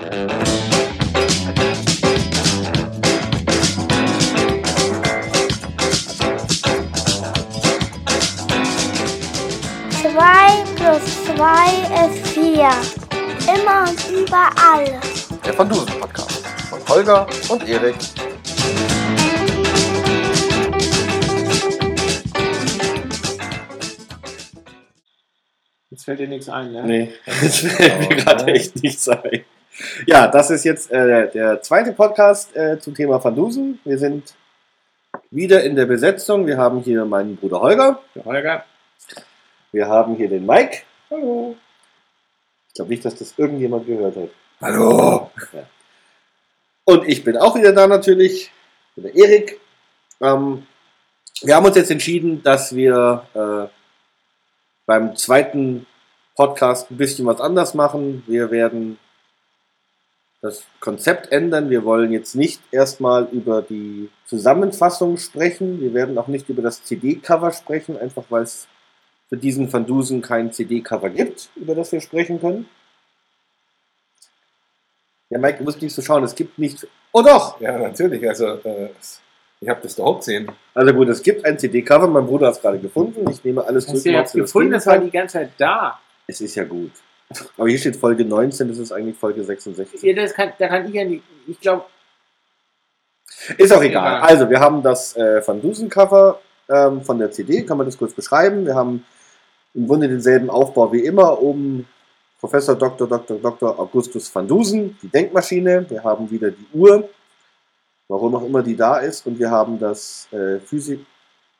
Zwei plus zwei ist vier. Immer und überall. Der Van Dusen Podcast von Holger und Erik. Jetzt fällt dir nichts ein, ne? Nee, das fällt mir gerade echt nichts ein. Ja, das ist jetzt äh, der zweite Podcast äh, zum Thema Van Dusen. Wir sind wieder in der Besetzung. Wir haben hier meinen Bruder Holger. Der Holger. Wir haben hier den Mike. Hallo. Ich glaube nicht, dass das irgendjemand gehört hat. Hallo! Und ich bin auch wieder da natürlich. Der Erik. Ähm, wir haben uns jetzt entschieden, dass wir äh, beim zweiten Podcast ein bisschen was anders machen. Wir werden das Konzept ändern. Wir wollen jetzt nicht erstmal über die Zusammenfassung sprechen. Wir werden auch nicht über das CD-Cover sprechen, einfach weil es für diesen Van Dusen kein CD-Cover gibt, über das wir sprechen können. Ja, Mike, du musst nicht so schauen. Es gibt nicht. Oh doch! Ja, natürlich. Also, äh, ich habe das doch gesehen. Also gut, es gibt ein CD-Cover. Mein Bruder hat es gerade gefunden. Ich nehme alles Hast du jetzt was wir gefunden? Das war die ganze Zeit da. Es ist ja gut. Aber hier steht Folge 19, das ist eigentlich Folge 66. Ja, das kann, da kann ich ja nicht. Ich glaube, Ist auch egal. Egal. Also, wir haben das äh, Van Dusen-Cover ähm, von der CD. Kann man das kurz beschreiben? Wir haben im Grunde denselben Aufbau wie immer. Oben Professor Dr. Dr. Dr. Augustus van Dusen, die Denkmaschine. Wir haben wieder die Uhr, warum auch immer die da ist. Und wir haben das äh, Physik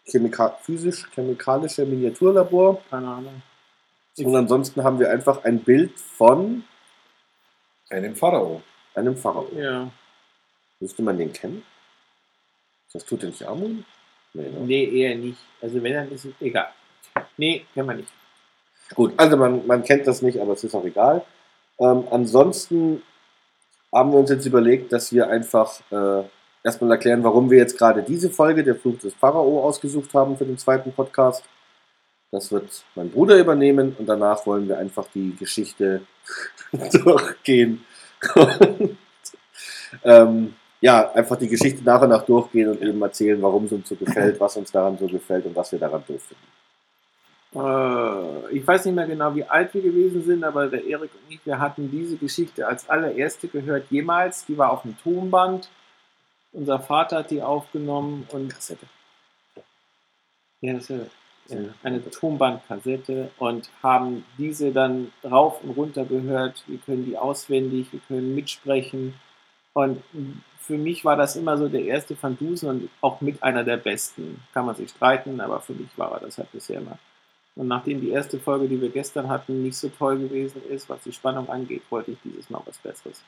Chemika physisch-chemikalische Miniaturlabor. keine Ahnung. Und ansonsten haben wir einfach ein Bild von Einem Pharao. einem Pharao. Ja. Müsste man den kennen? Das tut den nicht Amun? Nee, ne? Nee, eher nicht. Also, wenn, dann ist es egal. Nee, kann man nicht. Gut, also man, man kennt das nicht, aber es ist auch egal. Ähm, ansonsten haben wir uns jetzt überlegt, dass wir einfach äh, erstmal erklären, warum wir jetzt gerade diese Folge, der Fluch des Pharao, ausgesucht haben für den zweiten Podcast. Das wird mein Bruder übernehmen und danach wollen wir einfach die Geschichte durchgehen. Und, ähm, ja, einfach die Geschichte nach und nach durchgehen und eben erzählen, warum es uns so gefällt, was uns daran so gefällt und was wir daran doof finden. Äh, ich weiß nicht mehr genau, wie alt wir gewesen sind, aber der Erik und ich, wir hatten diese Geschichte als allererste gehört jemals. Die war auf dem Tonband. Unser Vater hat die aufgenommen und Kassette. ja, das ist eine Tonbandkassette und haben diese dann rauf und runter gehört. Wir können die auswendig, wir können mitsprechen. Und für mich war das immer so der erste Van Dusen und auch mit einer der besten. Kann man sich streiten, aber für mich war er das halt bisher immer. Und nachdem die erste Folge, die wir gestern hatten, nicht so toll gewesen ist, was die Spannung angeht, wollte ich dieses Mal was Besseres.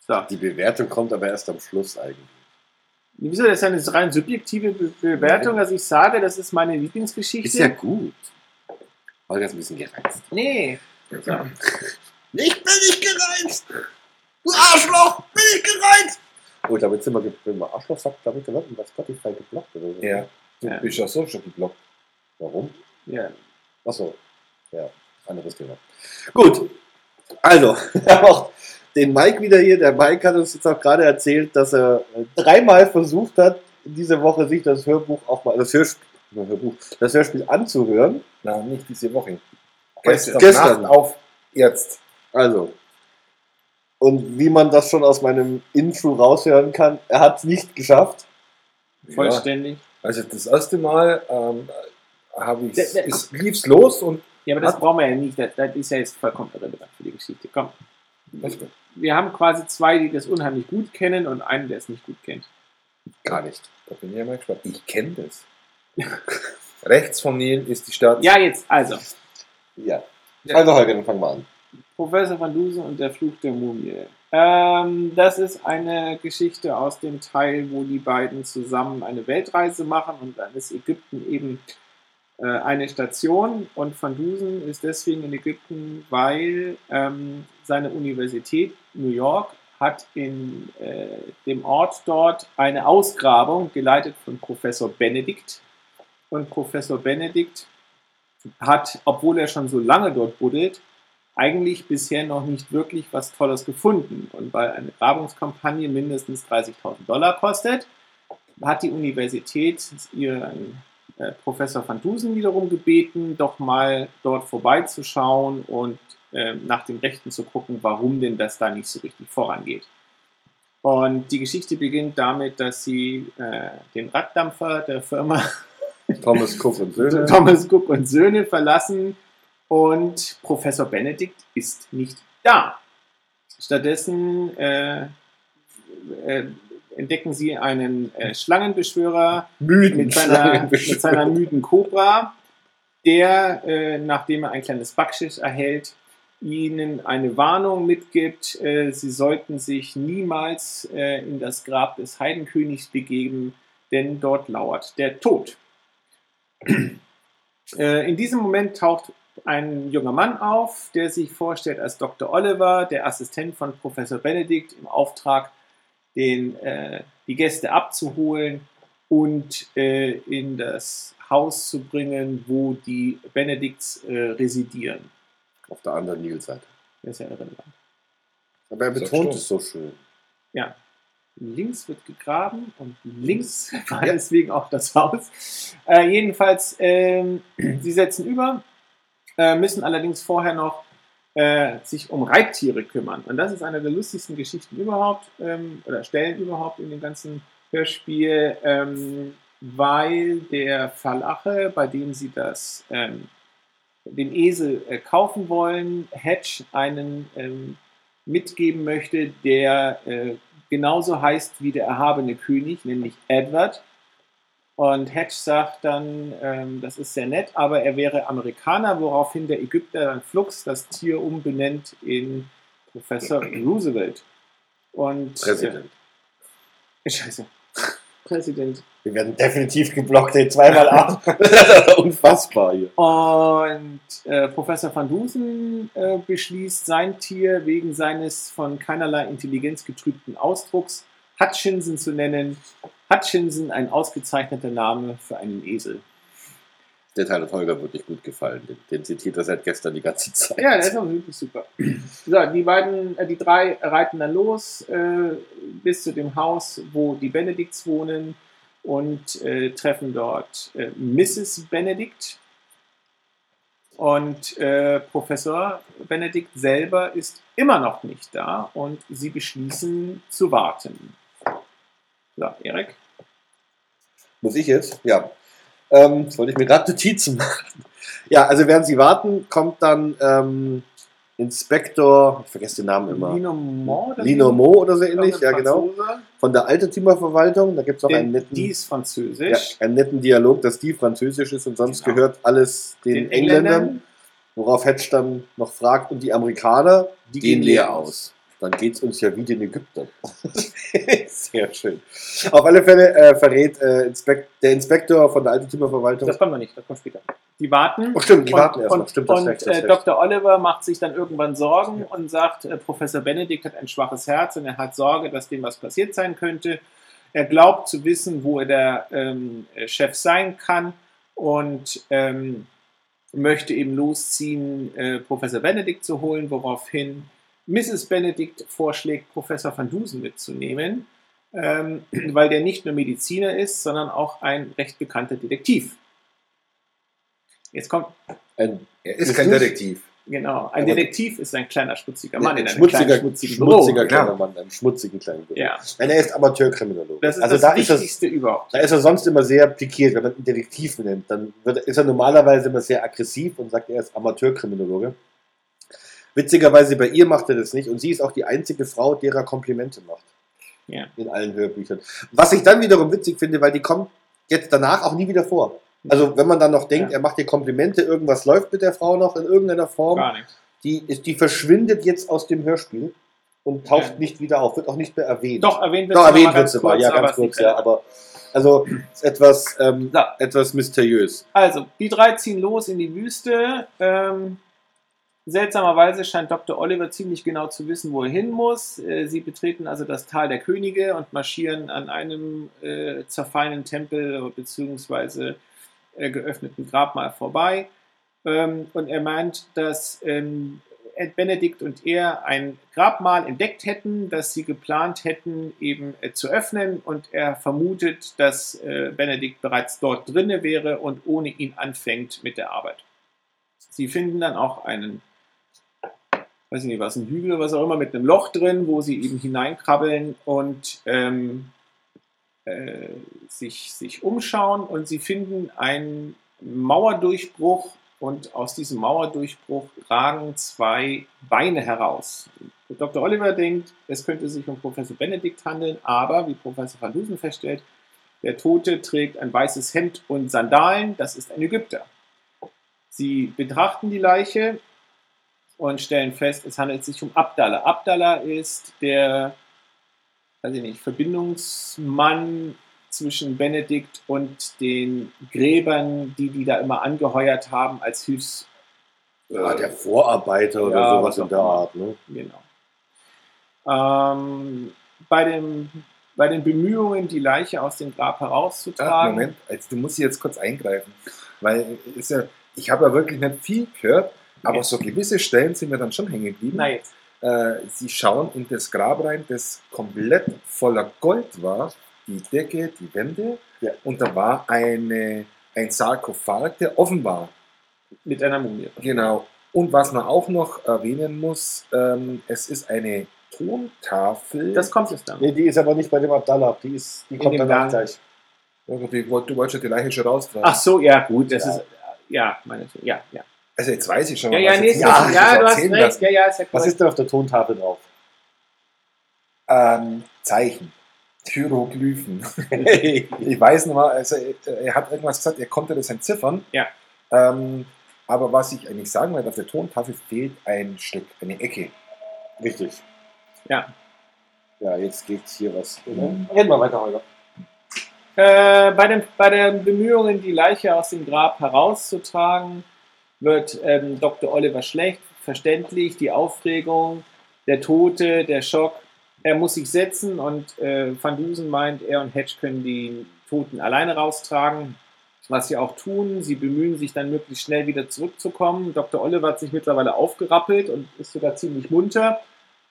So. Die Bewertung kommt aber erst am Schluss eigentlich. Wieso? Das ist eine rein subjektive Be Bewertung, dass ich sage, das ist meine Lieblingsgeschichte. Ist ja gut. Holger ist ein bisschen gereizt. nee. So. Ich bin nicht gereizt! Du Arschloch! Bin ich gereizt! Oh, damit sind wir, wenn man Arschloch sagt, damit wird man bei Spotify geblockt oder so. Ja. Du Ja. bist ja so schon geblockt. Warum? Ja. Achso. Ja, anderes Thema. Gut. Also, wir auch den Mike wieder hier. Der Mike hat uns jetzt auch gerade erzählt, dass er dreimal versucht hat, in dieser Woche sich das Hörbuch auch mal, das Hörspiel, Hörbuch, das Hörspiel anzuhören. Nein, nicht diese Woche. Gestern. Gestern, auf jetzt. Also. Und wie man das schon aus meinem Intro raushören kann, er hat es nicht geschafft. Vollständig. Also das erste Mal ähm, habe ich es lief's los und Ja, aber das brauchen wir ja nicht. Das, das ist ja jetzt vollkommen irrelevant für die Geschichte. Komm. Wir haben quasi zwei, die das unheimlich gut kennen und einen, der es nicht gut kennt. Gar nicht. da bin ich ja mal gespannt. Ich kenne das. Rechts von Nil ist die Stadt. Ja, jetzt also. Ja. Ja. Also Holger, dann fangen wir an. Professor Van Dusen und der Fluch der Mumie. Ähm, das ist eine Geschichte aus dem Teil, wo die beiden zusammen eine Weltreise machen und dann ist Ägypten eben äh, eine Station und Van Dusen ist deswegen in Ägypten, weil ähm, seine Universität New York hat in äh, dem Ort dort eine Ausgrabung geleitet von Professor Benedikt und Professor Benedikt hat, obwohl er schon so lange dort buddelt, eigentlich bisher noch nicht wirklich was Tolles gefunden. Und weil eine Grabungskampagne mindestens 30.000 Dollar kostet, hat die Universität ihren äh, Professor van Dusen wiederum gebeten, doch mal dort vorbeizuschauen und äh, nach den Rechten zu gucken, warum denn das da nicht so richtig vorangeht. Und die Geschichte beginnt damit, dass sie äh, den Raddampfer der Firma Thomas Cook und Söhne. Thomas Cook und Söhne verlassen und Professor Benedikt ist nicht da. Stattdessen äh, äh, entdecken sie einen äh, Schlangenbeschwörer Müden mit seiner, mit seiner müden Kobra, der, äh, nachdem er ein kleines Backschiss erhält, ihnen eine Warnung mitgibt, äh, sie sollten sich niemals äh, in das Grab des Heidenkönigs begeben, denn dort lauert der Tod. Äh, in diesem Moment taucht ein junger Mann auf, der sich vorstellt als Dr. Oliver, der Assistent von Professor Benedikt im Auftrag, den, die Gäste abzuholen und in das Haus zu bringen, wo die Benedikts residieren. Auf der anderen Nilseite. Das ist ja irrelevant. Aber er ja betont es so schön. Ja. Links wird gegraben und links war deswegen auch das Haus. Äh, jedenfalls, ähm, sie setzen über, äh, müssen allerdings vorher noch äh, sich um Reittiere kümmern. Und das ist eine der lustigsten Geschichten überhaupt, ähm, oder Stellen überhaupt in dem ganzen Hörspiel, ähm, weil der Verlache, bei dem sie das, ähm, den Esel äh, kaufen wollen, Hedge einen ähm, mitgeben möchte, der äh, genauso heißt wie der erhabene König, nämlich Edward. Und Hedge sagt dann, ähm, das ist sehr nett, aber er wäre Amerikaner, woraufhin der Ägypter dann flugs das Tier umbenennt in Professor Roosevelt. Und, Präsident. Äh, scheiße. Präsident. Wir werden definitiv geblockt, den zweimal ab. unfassbar hier. Und äh, Professor van Dusen äh, beschließt, sein Tier wegen seines von keinerlei Intelligenz getrübten Ausdrucks Hutchinson zu nennen. Hutchinson, ein ausgezeichneter Name für einen Esel. Der Teil hat Holger wirklich gut gefallen. Den, den zitiert er seit gestern die ganze Zeit. Ja, das ist auch wirklich super. So, die beiden, äh, die drei reiten dann los äh, bis zu dem Haus, wo die Benedikts wohnen und äh, treffen dort äh, Mrs. Benedikt. Und äh, Professor Benedikt selber ist immer noch nicht da und sie beschließen zu warten. So, Erik. Muss ich jetzt? Ja. Ähm, wollte ich mir gerade Notizen machen. Ja, also während sie warten, kommt dann ähm, Inspektor, ich vergesse den Namen immer. Lino Mo? oder Lino? Mo oder so ähnlich, ja genau. Von der Altertümerverwaltung, da gibt es noch einen Den, netten, die ist ja, französisch. einen netten Dialog, dass die französisch ist und sonst Genau. gehört alles den, Engländern. Worauf Hedge dann noch fragt, und die Amerikaner, die gehen leer aus. Dann geht es uns ja wie den Ägyptern. Sehr schön. Auf alle Fälle äh, verrät äh, Inspek der Inspektor von der Altertümerverwaltung. Das kommen wir nicht, das kommt später. Die warten. Oh, stimmt, die und, warten erst noch. und, Stimmt, das und recht, das äh. Dr. Oliver macht sich dann irgendwann Sorgen und sagt, äh, Professor Benedikt hat ein schwaches Herz und er hat Sorge, dass dem was passiert sein könnte. Er glaubt zu wissen, wo er der ähm, äh, Chef sein kann und ähm, möchte eben losziehen, äh, Professor Benedikt zu holen, woraufhin Mrs. Benedikt vorschlägt, Professor van Dusen mitzunehmen, ähm, weil der nicht nur Mediziner ist, sondern auch ein recht bekannter Detektiv. Jetzt kommt Ein, Er ist kein Detektiv. Genau, ein Aber- Detektiv ist ein kleiner, schmutziger Mann in ein einem schmutziger, kleinen, schmutzigen schmutziger Büro. kleiner. Mann, einem schmutzigen kleinen Büro. Ja, Nein, er ist Amateurkriminologe. das ist also das da ist, das, Wichtigste überhaupt. da ist er sonst immer sehr pikiert, wenn man einen Detektiv nennt. Dann wird, ist er normalerweise immer sehr aggressiv und sagt, er ist Amateurkriminologe. Witzigerweise bei ihr macht er das nicht und sie ist auch die einzige Frau, derer Komplimente macht. Ja. In allen Hörbüchern. Was ich dann wiederum witzig finde, weil die kommt jetzt danach auch nie wieder vor. Also wenn man dann noch denkt, Ja. er macht dir Komplimente, irgendwas läuft mit der Frau noch in irgendeiner Form, Gar nicht. die, ist, die verschwindet jetzt aus dem Hörspiel und taucht Ja. nicht wieder auf, wird auch nicht mehr erwähnt. Doch, erwähnt wird Doch, erwähnt wird sie mal, ja, ganz kurz, ja, aber also ist etwas, ähm, So. etwas mysteriös. Also, die drei ziehen los in die Wüste. Ähm, seltsamerweise scheint Dr. Oliver ziemlich genau zu wissen, wo er hin muss. Äh, sie betreten also das Tal der Könige und marschieren an einem äh, zerfallenen Tempel bzw. Äh, geöffneten Grabmal vorbei. Ähm, und er meint, dass ähm, Ed Benedikt und er ein Grabmal entdeckt hätten, das sie geplant hätten, eben äh, zu öffnen. Und er vermutet, dass äh, Benedikt bereits dort drinne wäre und ohne ihn anfängt mit der Arbeit. Sie finden dann auch einen, weiß ich nicht was, ein Hügel oder was auch immer, mit einem Loch drin, wo sie eben hineinkrabbeln und ähm, äh, sich, sich umschauen. Und sie finden einen Mauerdurchbruch und aus diesem Mauerdurchbruch ragen zwei Beine heraus. Dr. Oliver denkt, es könnte sich um Professor Benedikt handeln, aber wie Professor Van Dusen feststellt, der Tote trägt ein weißes Hemd und Sandalen, das ist ein Ägypter. Sie betrachten die Leiche und stellen fest, es handelt sich um Abdallah. Abdallah ist der, weiß ich nicht, Verbindungsmann zwischen Benedikt und den Gräbern, die die da immer angeheuert haben als Hilfs... Ja, der Vorarbeiter oder Ja, sowas was in auch der. Art. Ne? Genau. Ähm, bei, dem, bei den Bemühungen, die Leiche aus dem Grab Ah, herauszutragen... Moment, also, du musst jetzt kurz eingreifen. Weil ist ja, ich habe ja wirklich nicht viel gehört, aber Ja. so gewisse Stellen sind mir dann schon hängen geblieben. Na jetzt. Äh, sie schauen in das Grab rein, das komplett voller Gold war. Die Decke, die Wände. Ja. Und da war eine, ein Sarkophag, der offen war. Mit einer Mumie. Genau. Und was man auch noch erwähnen muss, ähm, es ist eine Tontafel. Das kommt jetzt dann. Nee, die ist aber nicht bei dem Abdallah. Die, ist, die kommt dem danach gleich. Also, wollt- du wolltest ja die Leiche schon raustragen. Ach so, ja, gut, das Ja. ist. Ja, meine ja, ja. Also jetzt weiß ich schon. Ja, was ja, jetzt nee, nicht, ja, ja, du hast recht. lassen. Ja, ja, ist ja Was ist denn auf der Tontafel drauf? Ähm, Zeichen. Hieroglyphen. ich weiß noch mal, also er, er hat irgendwas gesagt, er konnte das entziffern. Ja. Ähm, aber was ich eigentlich sagen wollte, auf der Tontafel fehlt ein Stück, eine Ecke. Richtig. Ja. Ja, jetzt geht's hier was. Mhm. Reden wir weiter, Holger. Äh, bei, den, bei den Bemühungen, die Leiche aus dem Grab herauszutragen, wird ähm, Dr. Oliver schlecht, verständlich, die Aufregung, der Tote, der Schock. Er muss sich setzen und äh, Van Dusen meint, er und Hedge können die Toten alleine raustragen, was sie auch tun. Sie bemühen sich dann möglichst schnell wieder zurückzukommen. Dr. Oliver hat sich mittlerweile aufgerappelt und ist sogar ziemlich munter,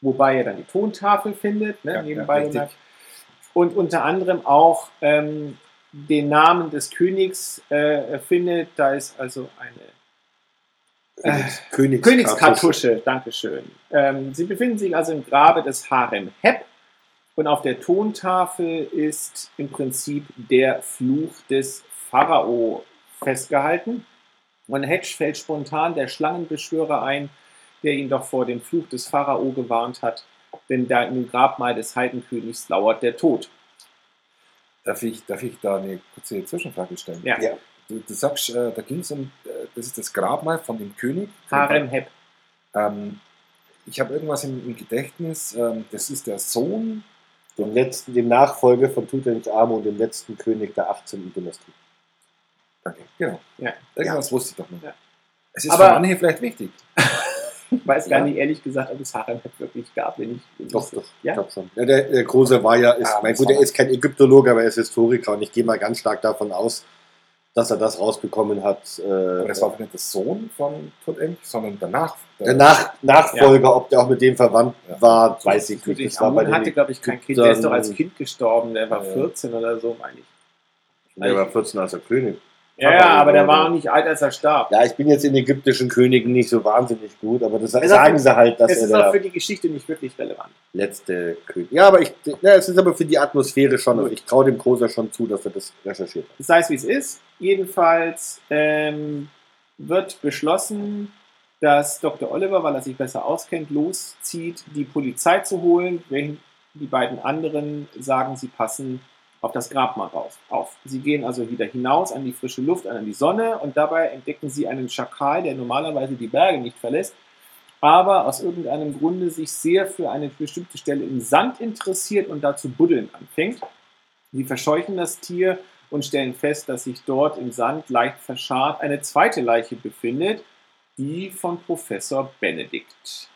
wobei er dann die Tontafel findet, ne, Ja, nebenbei ja, und unter anderem auch ähm, den Namen des Königs äh, findet. Da ist also eine Königs, Königs Königskartusche, Dankeschön. Ähm, sie befinden sich also im Grabe des Harem Hep und auf der Tontafel ist im Prinzip der Fluch des Pharao festgehalten. Und Hedge fällt spontan der Schlangenbeschwörer ein, der ihn doch vor dem Fluch des Pharao gewarnt hat, denn da im Grabmal des Heidenkönigs lauert der Tod. Darf ich, darf ich da eine kurze Zwischenfrage stellen? Ja. Ja. Du, du sagst, äh, da ging es um, äh, das ist das Grabmal von dem König. Harem Hep. Ähm, ich habe irgendwas im, im Gedächtnis, ähm, das ist der Sohn. Dem letzten, dem Nachfolger von Tutanchamun, dem letzten König der 18. Dynastie. Danke, genau. Ja. Irgendwas wusste ich doch noch. Ja. Es ist Aber- für manche vielleicht wichtig. Ich weiß gar Ja. nicht ehrlich gesagt, ob es Harem Hep wirklich gab. Wenn ich, wenn Doch, doch. Ja? Glaub schon. Ja, der, der Große war ja, ist, Ja, mein gut, er ist kein Ägyptologe, aber er ist Historiker und ich gehe mal ganz stark davon aus, dass er das rausbekommen hat. Äh, Aber das war nicht der Sohn von Tutank, sondern danach. der Nach Nachfolger, ob der auch mit dem verwandt Ja. war, weiß ich nicht. Das war bei den hatte, glaube ich, kein Kind. Der ist doch als Kind gestorben. Der war Ja. 14 oder so, meine ich. Der war 14 als er König. Ja, ja, aber der war auch nicht alt, als er starb. Ja, ich bin jetzt in ägyptischen Königen nicht so wahnsinnig gut, aber das ist sagen auch- sie halt, dass Es er ist auch für die Geschichte nicht wirklich relevant. letzte König. Ja, aber ich, ja, es ist aber für die Atmosphäre schon. Also ich traue dem Großer schon zu, dass er das recherchiert hat. Sei es wie es ist. Jedenfalls ähm, wird beschlossen, dass Dr. Oliver, weil er sich besser auskennt, loszieht, die Polizei zu holen, während die beiden anderen sagen, sie passen auf das Grabmal raus, auf. Sie gehen also wieder hinaus an die frische Luft, an die Sonne und dabei entdecken sie einen Schakal, der normalerweise die Berge nicht verlässt, aber aus irgendeinem Grunde sich sehr für eine bestimmte Stelle im Sand interessiert und dazu buddeln anfängt. Sie verscheuchen das Tier und stellen fest, dass sich dort im Sand leicht verscharrt eine zweite Leiche befindet, die von Professor Benedikt.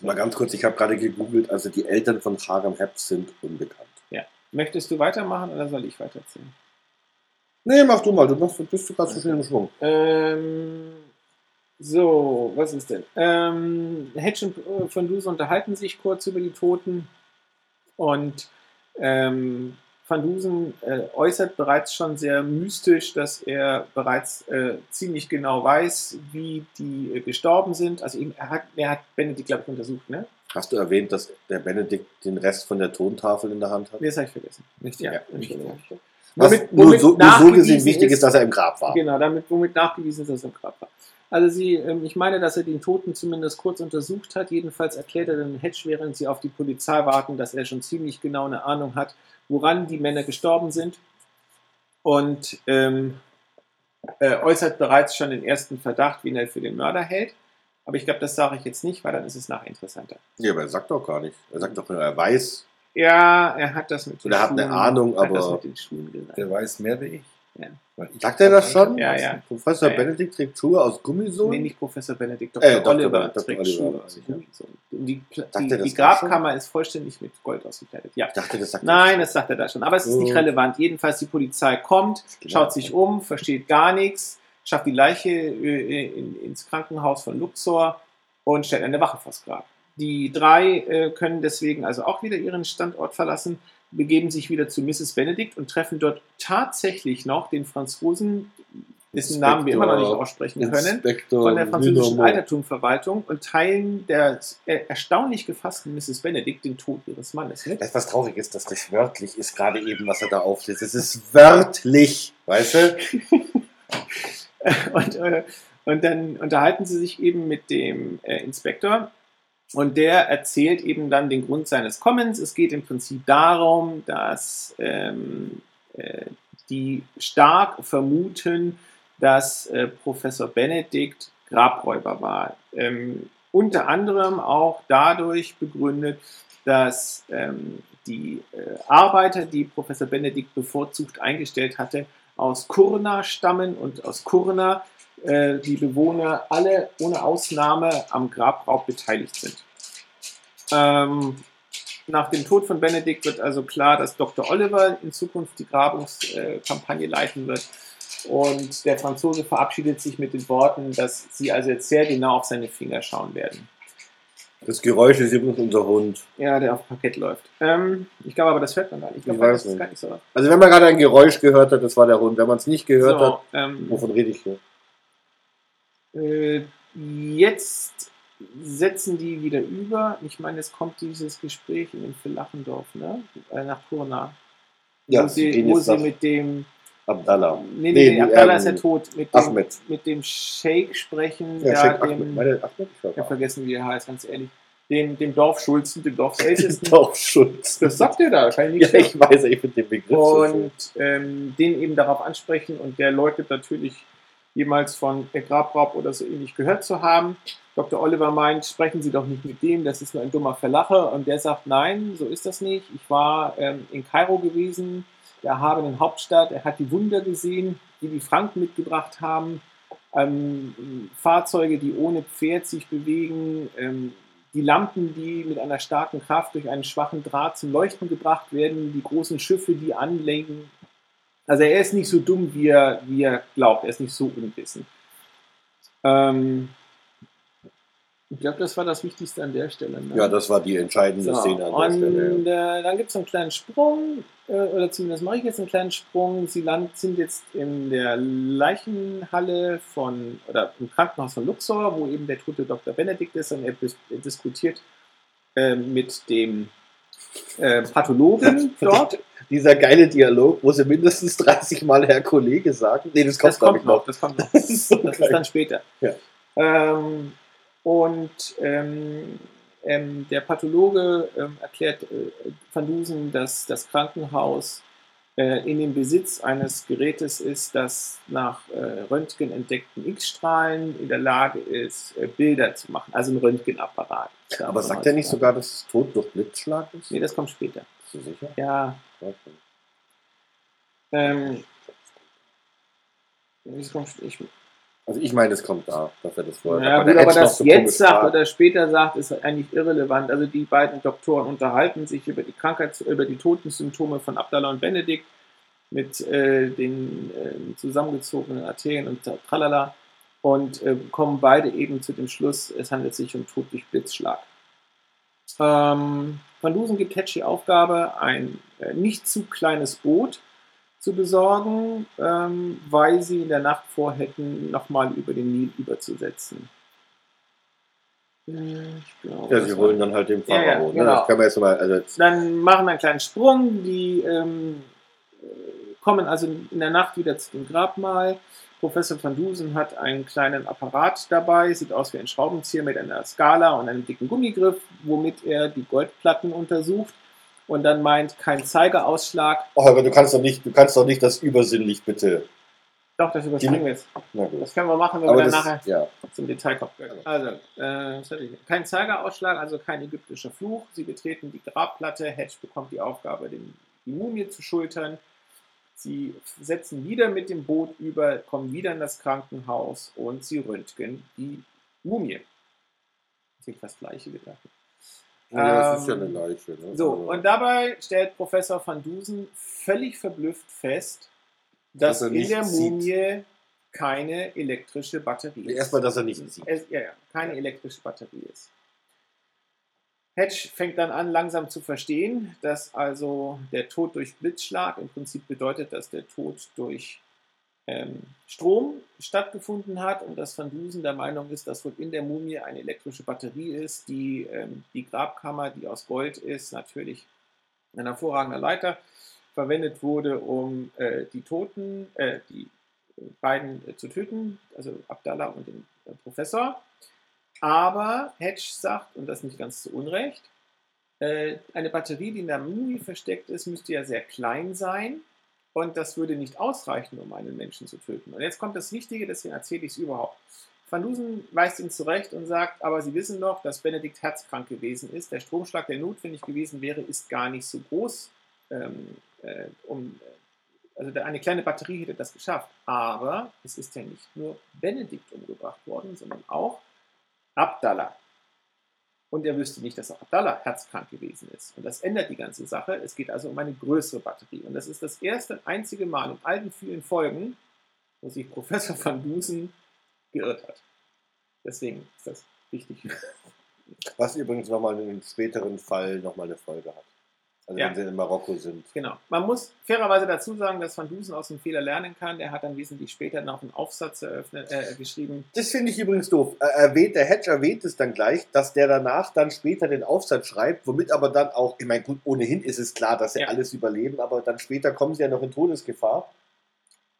Mal ganz kurz, ich habe gerade gegoogelt, also die Eltern von Harem Hep sind unbekannt. Möchtest du weitermachen oder soll ich weitererzählen? Nee, mach du mal, du machst, bist du gerade so schön im Schwung. Ähm, So, was ist denn? Ähm, Hedge und äh, Van Duse unterhalten sich kurz über die Toten und ähm, Van Dusen äh, äußert bereits schon sehr mystisch, dass er bereits äh, ziemlich genau weiß, wie die äh, gestorben sind. Also er hat, er hat Benedikt, glaube ich, untersucht, ne? Hast du erwähnt, dass der Benedikt den Rest von der Tontafel in der Hand hat? Nee, das habe ich vergessen. Nicht Ja, ja. Entschuldigung. Was Womit- nur, womit so, nur so gesehen wichtig ist, dass er im Grab war. Genau, damit, womit nachgewiesen ist, dass er im Grab war. Also sie, ähm, ich meine, dass er den Toten zumindest kurz untersucht hat. Jedenfalls erklärt er dann Hedge, während sie auf die Polizei warten, dass er schon ziemlich genau eine Ahnung hat, woran die Männer gestorben sind. Und ähm, äh, äußert bereits schon den ersten Verdacht, wen er für den Mörder hält. Aber ich glaube, das sage ich jetzt nicht, weil dann ist es nachher interessanter. Ja, aber er sagt doch gar nicht. Er sagt doch nur, er weiß. Ja, er hat das mit den Oder hat eine Ahnung, hat das aber- mit den Schuhen gesagt. Der weiß mehr wie ich. Ja. Weil ich Sagt er das schon? Ja, ja. Professor Ja, ja. Benedikt trägt Schuhe aus Gummisohlen? Nee, nicht Professor Benedikt, Dr. Äh, Dr. Oliver Dr. trägt Oliver, Schuhe. Also, so. Die, die, er die? Grabkammer ist vollständig mit Gold ausgekleidet. Ja. Ich dachte, das sagt Nein, das sagt er da schon. Aber es ist nicht Oh. relevant. Jedenfalls die Polizei kommt, schaut sich um, versteht gar nichts, schafft die Leiche äh, in, ins Krankenhaus von Luxor und stellt eine Wache vors Grab. Die drei äh, können deswegen also auch wieder ihren Standort verlassen, begeben sich wieder zu Mrs. Benedict und treffen dort tatsächlich noch den Franzosen, dessen Namen wir immer noch nicht aussprechen können Inspektor von der französischen. Altertumverwaltung und teilen der erstaunlich gefassten Mrs. Benedict den Tod ihres Mannes mit. Das, was traurig ist, dass das wörtlich ist, gerade eben, was er da aufliest. Es ist wörtlich, weißt du? Und, äh, und dann unterhalten sie sich eben mit dem äh, Inspektor und der erzählt eben dann den Grund seines Kommens. Es geht im Prinzip darum, dass ähm, äh, die stark vermuten, dass äh, Professor Benedikt Grabräuber war. Ähm, unter anderem auch dadurch begründet, dass ähm, die äh, Arbeiter, die Professor Benedikt bevorzugt eingestellt hatte, aus Kurna stammen und aus Kurna äh, die Bewohner alle ohne Ausnahme am Grabraub beteiligt sind. Ähm, nach dem Tod von Benedikt wird also klar, dass Dr. Oliver in Zukunft die Grabungskampagne leiten wird. Und der Franzose verabschiedet sich mit den Worten, dass sie also jetzt sehr genau auf seine Finger schauen werden. Das Geräusch ist übrigens unser Hund. Ja, der auf Parkett läuft. Ähm, ich glaube aber, das hört man gar nicht. Ich glaube, Ich weiß das ist nicht. gar nicht so. Also wenn man gerade ein Geräusch gehört hat, das war der Hund. Wenn man es nicht gehört so hat, ähm, wovon rede ich hier? Äh, jetzt setzen die wieder über. Ich meine, es kommt dieses Gespräch in dem Lachendorf, ne? Äh, nach Kurna. wo sie, wo sie mit dem. Abdallah. Nee, nee, nee, Abdallah ähm, ist ja tot. Mit dem, Ahmed. mit dem Sheikh sprechen. Ja, da Sheikh Ahmed. dem, Meine Ahmed? Ich habe vergessen, wie er heißt, ganz ehrlich. Dem, dem Dorfschulzen, dem Dorfältesten. Dorfschutz. das sagt er da, kann ich Ja, ich weiß, ich finde den Begriff so und ähm, den eben darauf ansprechen und der leugnet natürlich jemals von Grabraub oder so ähnlich gehört zu haben. Dr. Oliver meint, sprechen Sie doch nicht mit dem, das ist nur ein dummer Verlacher und der sagt, nein, so ist das nicht. Ich war ähm, in Kairo gewesen, der erhabenen Hauptstadt, er hat die Wunder gesehen, die die Franken mitgebracht haben, ähm, Fahrzeuge, die ohne Pferd sich bewegen, ähm, die Lampen, die mit einer starken Kraft durch einen schwachen Draht zum Leuchten gebracht werden, die großen Schiffe, die anlenken. Also er ist nicht so dumm, wie er, wie er glaubt, er ist nicht so unwissend. Ähm, ich glaube, das war das Wichtigste an der Stelle. Ne? Ja, das war die entscheidende So, Szene an der und Stelle. äh, dann gibt es einen kleinen Sprung, äh, oder zumindest mache ich jetzt einen kleinen Sprung. Sie land, sind jetzt in der Leichenhalle von, oder im Krankenhaus von Luxor, wo eben der tote Dr. Benedikt ist und er, er diskutiert äh, mit dem äh, Pathologen dort. Dieser geile Dialog, wo sie mindestens 30 Mal Herr Kollege sagen. Nee, das kommt, Das kommt ich, noch, das kommt noch. Das ist so Das ist dann später. Ja. Ähm, und ähm, ähm, der Pathologe ähm, erklärt äh, Van Dusen, dass das Krankenhaus äh, in dem Besitz eines Gerätes ist, das nach äh, Röntgen entdeckten X-Strahlen in der Lage ist, äh, Bilder zu machen. Also ein Röntgenapparat. Aber sagt er nicht sogar, dass es tot durch Blitzschlag ist? Nee, das kommt später. Bist du sicher? Ja. Okay. Ähm, ich, Also ich meine, es kommt da, dass er das vorher Ja, sagt. gut, aber das so jetzt sagt oder später sagt, ist eigentlich irrelevant. Also die beiden Doktoren unterhalten sich über die Krankheits-, über die Totensymptome von Abdallah und Benedikt mit äh, den äh, zusammengezogenen Arterien und tralala. und äh, kommen beide eben zu dem Schluss, es handelt sich um Tod durch Blitzschlag. Ähm, Van Dusen gibt Hedge die Aufgabe, ein äh, nicht zu kleines Boot zu besorgen, ähm, weil sie in der Nacht vorhätten, nochmal über den Nil überzusetzen. Äh, Ich glaube, Ja, sie holen dann halt den Ja, ja, Pharao. ne? genau. Das kann man jetzt mal, also jetzt, dann machen wir einen kleinen Sprung. Die ähm, äh, kommen also in der Nacht wieder zu dem Grabmal. Professor van Dusen hat einen kleinen Apparat dabei, sieht aus wie ein Schraubenzieher mit einer Skala und einem dicken Gummigriff, womit er die Goldplatten untersucht und dann meint, kein Zeigerausschlag. oh, aber du kannst doch nicht, du kannst doch nicht das übersinnlich bitte. Doch, das überspringen wir jetzt. Das können wir machen, wenn Aber wir dann das, nachher ja. zum Detail kommen. Also, äh, kein Zeigerausschlag, also kein ägyptischer Fluch. Sie betreten die Grabplatte. Hedge bekommt die Aufgabe, den, die Mumie zu schultern. Sie setzen wieder mit dem Boot über, kommen wieder in das Krankenhaus und sie röntgen die Mumie. Das ist das gleiche wieder. Ja, das ist ja Ähm, eine Leiche. Ne? So, Also, und dabei stellt Professor van Dusen völlig verblüfft fest, dass, Dass in der sieht. Mumie keine elektrische Batterie ist. Erstmal, dass er nicht sieht. Es, ja, ja, keine elektrische Batterie ist. Hedge fängt dann an, langsam zu verstehen, dass also der Tod durch Blitzschlag im Prinzip bedeutet, dass der Tod durch ähm, Strom stattgefunden hat und dass Van Dusen der Meinung ist, dass wohl in der Mumie eine elektrische Batterie ist, die ähm, die Grabkammer, die aus Gold ist, natürlich ein hervorragender Leiter, verwendet wurde, um äh, die Toten, äh, die beiden äh, zu töten, also Abdallah und den äh, Professor. Aber Hedge sagt, und das nicht ganz zu Unrecht, äh, eine Batterie, die in der Mumie versteckt ist, müsste ja sehr klein sein und das würde nicht ausreichen, um einen Menschen zu töten. Und jetzt kommt das Wichtige, deswegen erzähle ich es überhaupt. Van Dusen weist ihn zurecht und sagt, aber Sie wissen doch, dass Benedikt herzkrank gewesen ist. Der Stromschlag, der notwendig gewesen wäre, ist gar nicht so groß, ähm, äh, um, äh, also eine kleine Batterie hätte das geschafft. Aber es ist ja nicht nur Benedikt umgebracht worden, sondern auch Abdallah. Und er wüsste nicht, dass auch Abdallah herzkrank gewesen ist. Und das ändert die ganze Sache. Es geht also um eine größere Batterie. Und das ist das erste und einzige Mal in all den vielen Folgen, wo sich Professor van Dusen geirrt hat. Deswegen ist das wichtig. Was übrigens nochmal in einem späteren Fall nochmal eine Folge hat. Also Ja. wenn sie in Marokko sind. Genau. Man muss fairerweise dazu sagen, dass Van Dusen aus dem Fehler lernen kann. Der hat dann wesentlich später noch einen Aufsatz eröffnet, äh, geschrieben. Das finde ich übrigens doof. Er erwähnt, der Hedge erwähnt es dann gleich, dass der danach dann später den Aufsatz schreibt, womit aber dann auch, ich meine, gut, ohnehin ist es klar, dass sie Ja. alles überleben, aber dann später kommen sie ja noch in Todesgefahr.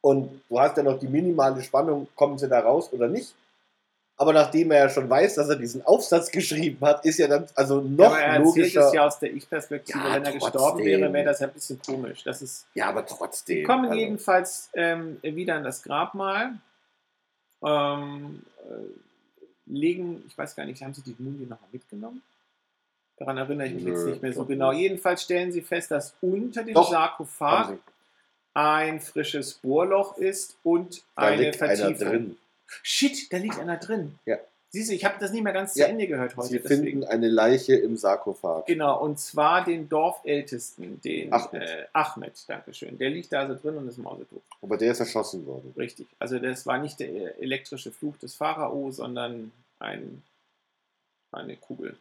Und du hast ja noch die minimale Spannung, kommen sie da raus oder nicht. Aber nachdem er ja schon weiß, dass er diesen Aufsatz geschrieben hat, ist ja dann also noch aber er erzählt logischer. es ja aus der Ich-Perspektive. Ja, Wenn er trotzdem. gestorben wäre, wäre das ein bisschen komisch. Das ist ja, aber trotzdem. Die kommen also, jedenfalls ähm, wieder in das Grabmal, ähm, äh, legen, ich weiß gar nicht, haben sie die Mumie nochmal mitgenommen? Daran erinnere ich mich Nö, jetzt nicht mehr so genau. nicht. Jedenfalls stellen sie fest, dass unter dem Doch, Sarkophag ein frisches Bohrloch ist und Da eine liegt einer Vertiefung. Shit, da liegt einer drin. Ja. Siehst du, ich habe das nicht mehr ganz zu Ja. Ende gehört heute. Sie deswegen. finden eine Leiche im Sarkophag. Genau, und zwar den Dorfältesten, den Ahmed. Äh, Ahmed, Dankeschön. Der liegt da also drin und ist mausetot. Aber der ist erschossen worden. Richtig. Also das war nicht der äh, elektrische Fluch des Pharao, sondern ein, eine Kugel.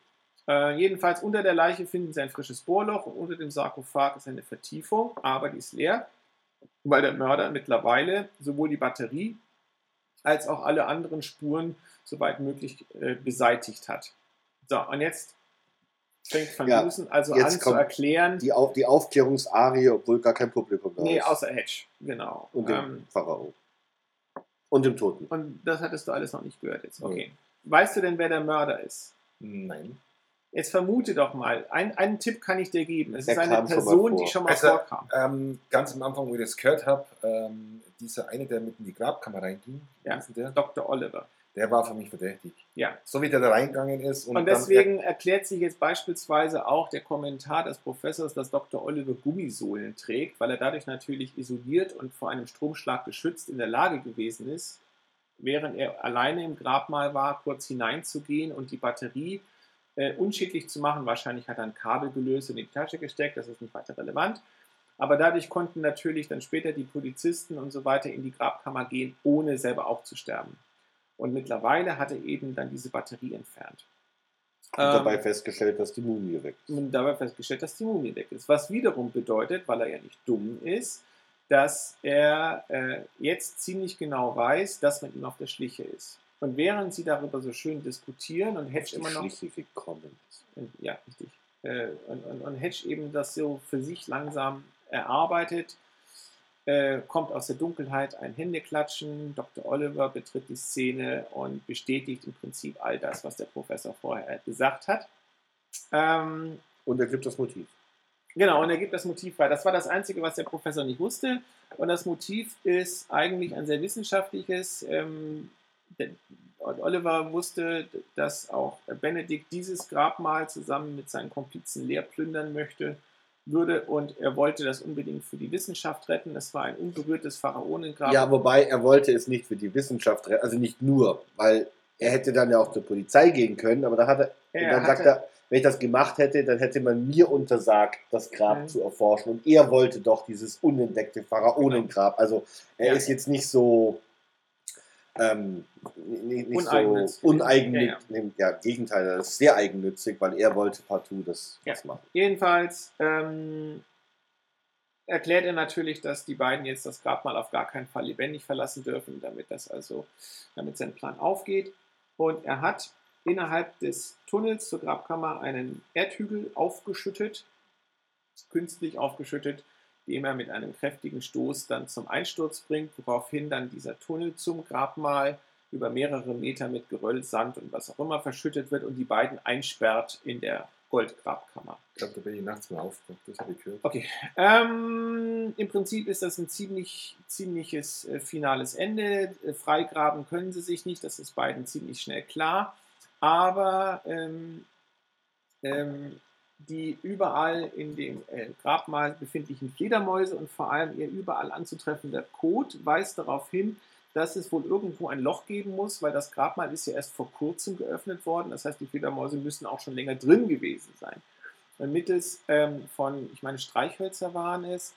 Äh, jedenfalls unter der Leiche finden sie ein frisches Bohrloch und unter dem Sarkophag ist eine Vertiefung, aber die ist leer, weil der Mörder mittlerweile sowohl die Batterie als auch alle anderen Spuren soweit möglich äh, beseitigt hat. So, und jetzt fängt Van Ja, Dusen also an zu erklären, Die, Auf, die Aufklärungsarie, obwohl gar kein Publikum da nee, ist. außer Hedge, genau. Und dem Ähm, Pharao. Und dem Toten. Und das hattest du alles noch nicht gehört jetzt. Okay. Weißt du denn, wer der Mörder ist? Nein. Jetzt vermute doch mal. Ein, einen Tipp kann ich dir geben. Es Er ist eine schon Person, die schon mal Also, vorkam. Ähm, ganz am Anfang, wo ich das gehört habe, ähm, dieser eine, der mit in die Grabkammer reinging, Ja. der? Dr. Oliver. der war für mich verdächtig. Ja. So wie der da reingegangen ist. Und, Und dann- deswegen erklärt sich jetzt beispielsweise auch der Kommentar des Professors, dass Dr. Oliver Gummisohlen trägt, weil er dadurch natürlich isoliert und vor einem Stromschlag geschützt in der Lage gewesen ist, während er alleine im Grabmal war, kurz hineinzugehen und die Batterie äh, unschädlich zu machen. Wahrscheinlich hat er ein Kabel gelöst und in die Tasche gesteckt, das ist nicht weiter relevant. Aber dadurch konnten natürlich dann später die Polizisten und so weiter in die Grabkammer gehen, ohne selber auch zu sterben. Und mittlerweile hat er eben dann diese Batterie entfernt. Und Ähm, dabei festgestellt, dass die Mumie weg ist. und dabei festgestellt, dass die Mumie weg ist. Was wiederum bedeutet, weil er ja nicht dumm ist, dass er äh, jetzt ziemlich genau weiß, dass man ihm auf der Schliche ist. Und während sie darüber so schön diskutieren und Hedge immer noch. Gekommen ist. Und- Ja, richtig. Äh, und, und, und Hedge eben das so für sich langsam erarbeitet, äh, kommt aus der Dunkelheit ein Händeklatschen. Dr. Oliver betritt die Szene und bestätigt im Prinzip all das, was der Professor vorher gesagt hat. Ähm, Und er gibt das Motiv. Genau, und er gibt das Motiv frei. Das war das Einzige, was der Professor nicht wusste. Und das Motiv ist eigentlich ein sehr wissenschaftliches. Ähm, Oliver wusste, dass auch Benedikt dieses Grabmal zusammen mit seinen Komplizen leer plündern möchte, würde und er wollte das unbedingt für die Wissenschaft retten. Es war ein unberührtes Pharaonengrab. Ja, wobei er wollte es nicht für die Wissenschaft retten, also nicht nur, weil er hätte dann ja auch zur Polizei gehen können, aber da hat er, und dann sagt er, wenn ich das gemacht hätte, dann hätte man mir untersagt, das Grab Mhm. zu erforschen. Und er wollte doch dieses unentdeckte Pharaonengrab. Also er Ja. ist jetzt nicht so ähm, nicht, nicht Uneigennützig. so uneigennützig. Ja, Ja, Gegenteil, er ist sehr eigennützig, weil er wollte partout das, Ja. das machen. Jedenfalls ähm, erklärt er natürlich, dass die beiden jetzt das Grabmal auf gar keinen Fall lebendig verlassen dürfen, damit das also, damit sein Plan aufgeht. Und er hat innerhalb des Tunnels zur Grabkammer einen Erdhügel aufgeschüttet, künstlich aufgeschüttet, den er mit einem kräftigen Stoß dann zum Einsturz bringt, woraufhin dann dieser Tunnel zum Grabmal über mehrere Meter mit Geröll, Sand und was auch immer verschüttet wird und die beiden einsperrt in der Goldgrabkammer. Ich glaube, da bin ich nachts mal aufgewacht, das habe ich gehört. Okay. Ähm, Im Prinzip ist das ein ziemlich, ziemliches äh, finales Ende. Äh, freigraben können sie sich nicht, das ist beiden ziemlich schnell klar. Aber ähm, ähm, die überall in dem äh, Grabmal befindlichen Fledermäuse und vor allem ihr überall anzutreffender Kot weist darauf hin, dass es wohl irgendwo ein Loch geben muss, weil das Grabmal ist ja erst vor kurzem geöffnet worden. Das heißt, die Fledermäuse müssen auch schon länger drin gewesen sein. Und mittels ähm, von, ich meine, Streichhölzer waren es,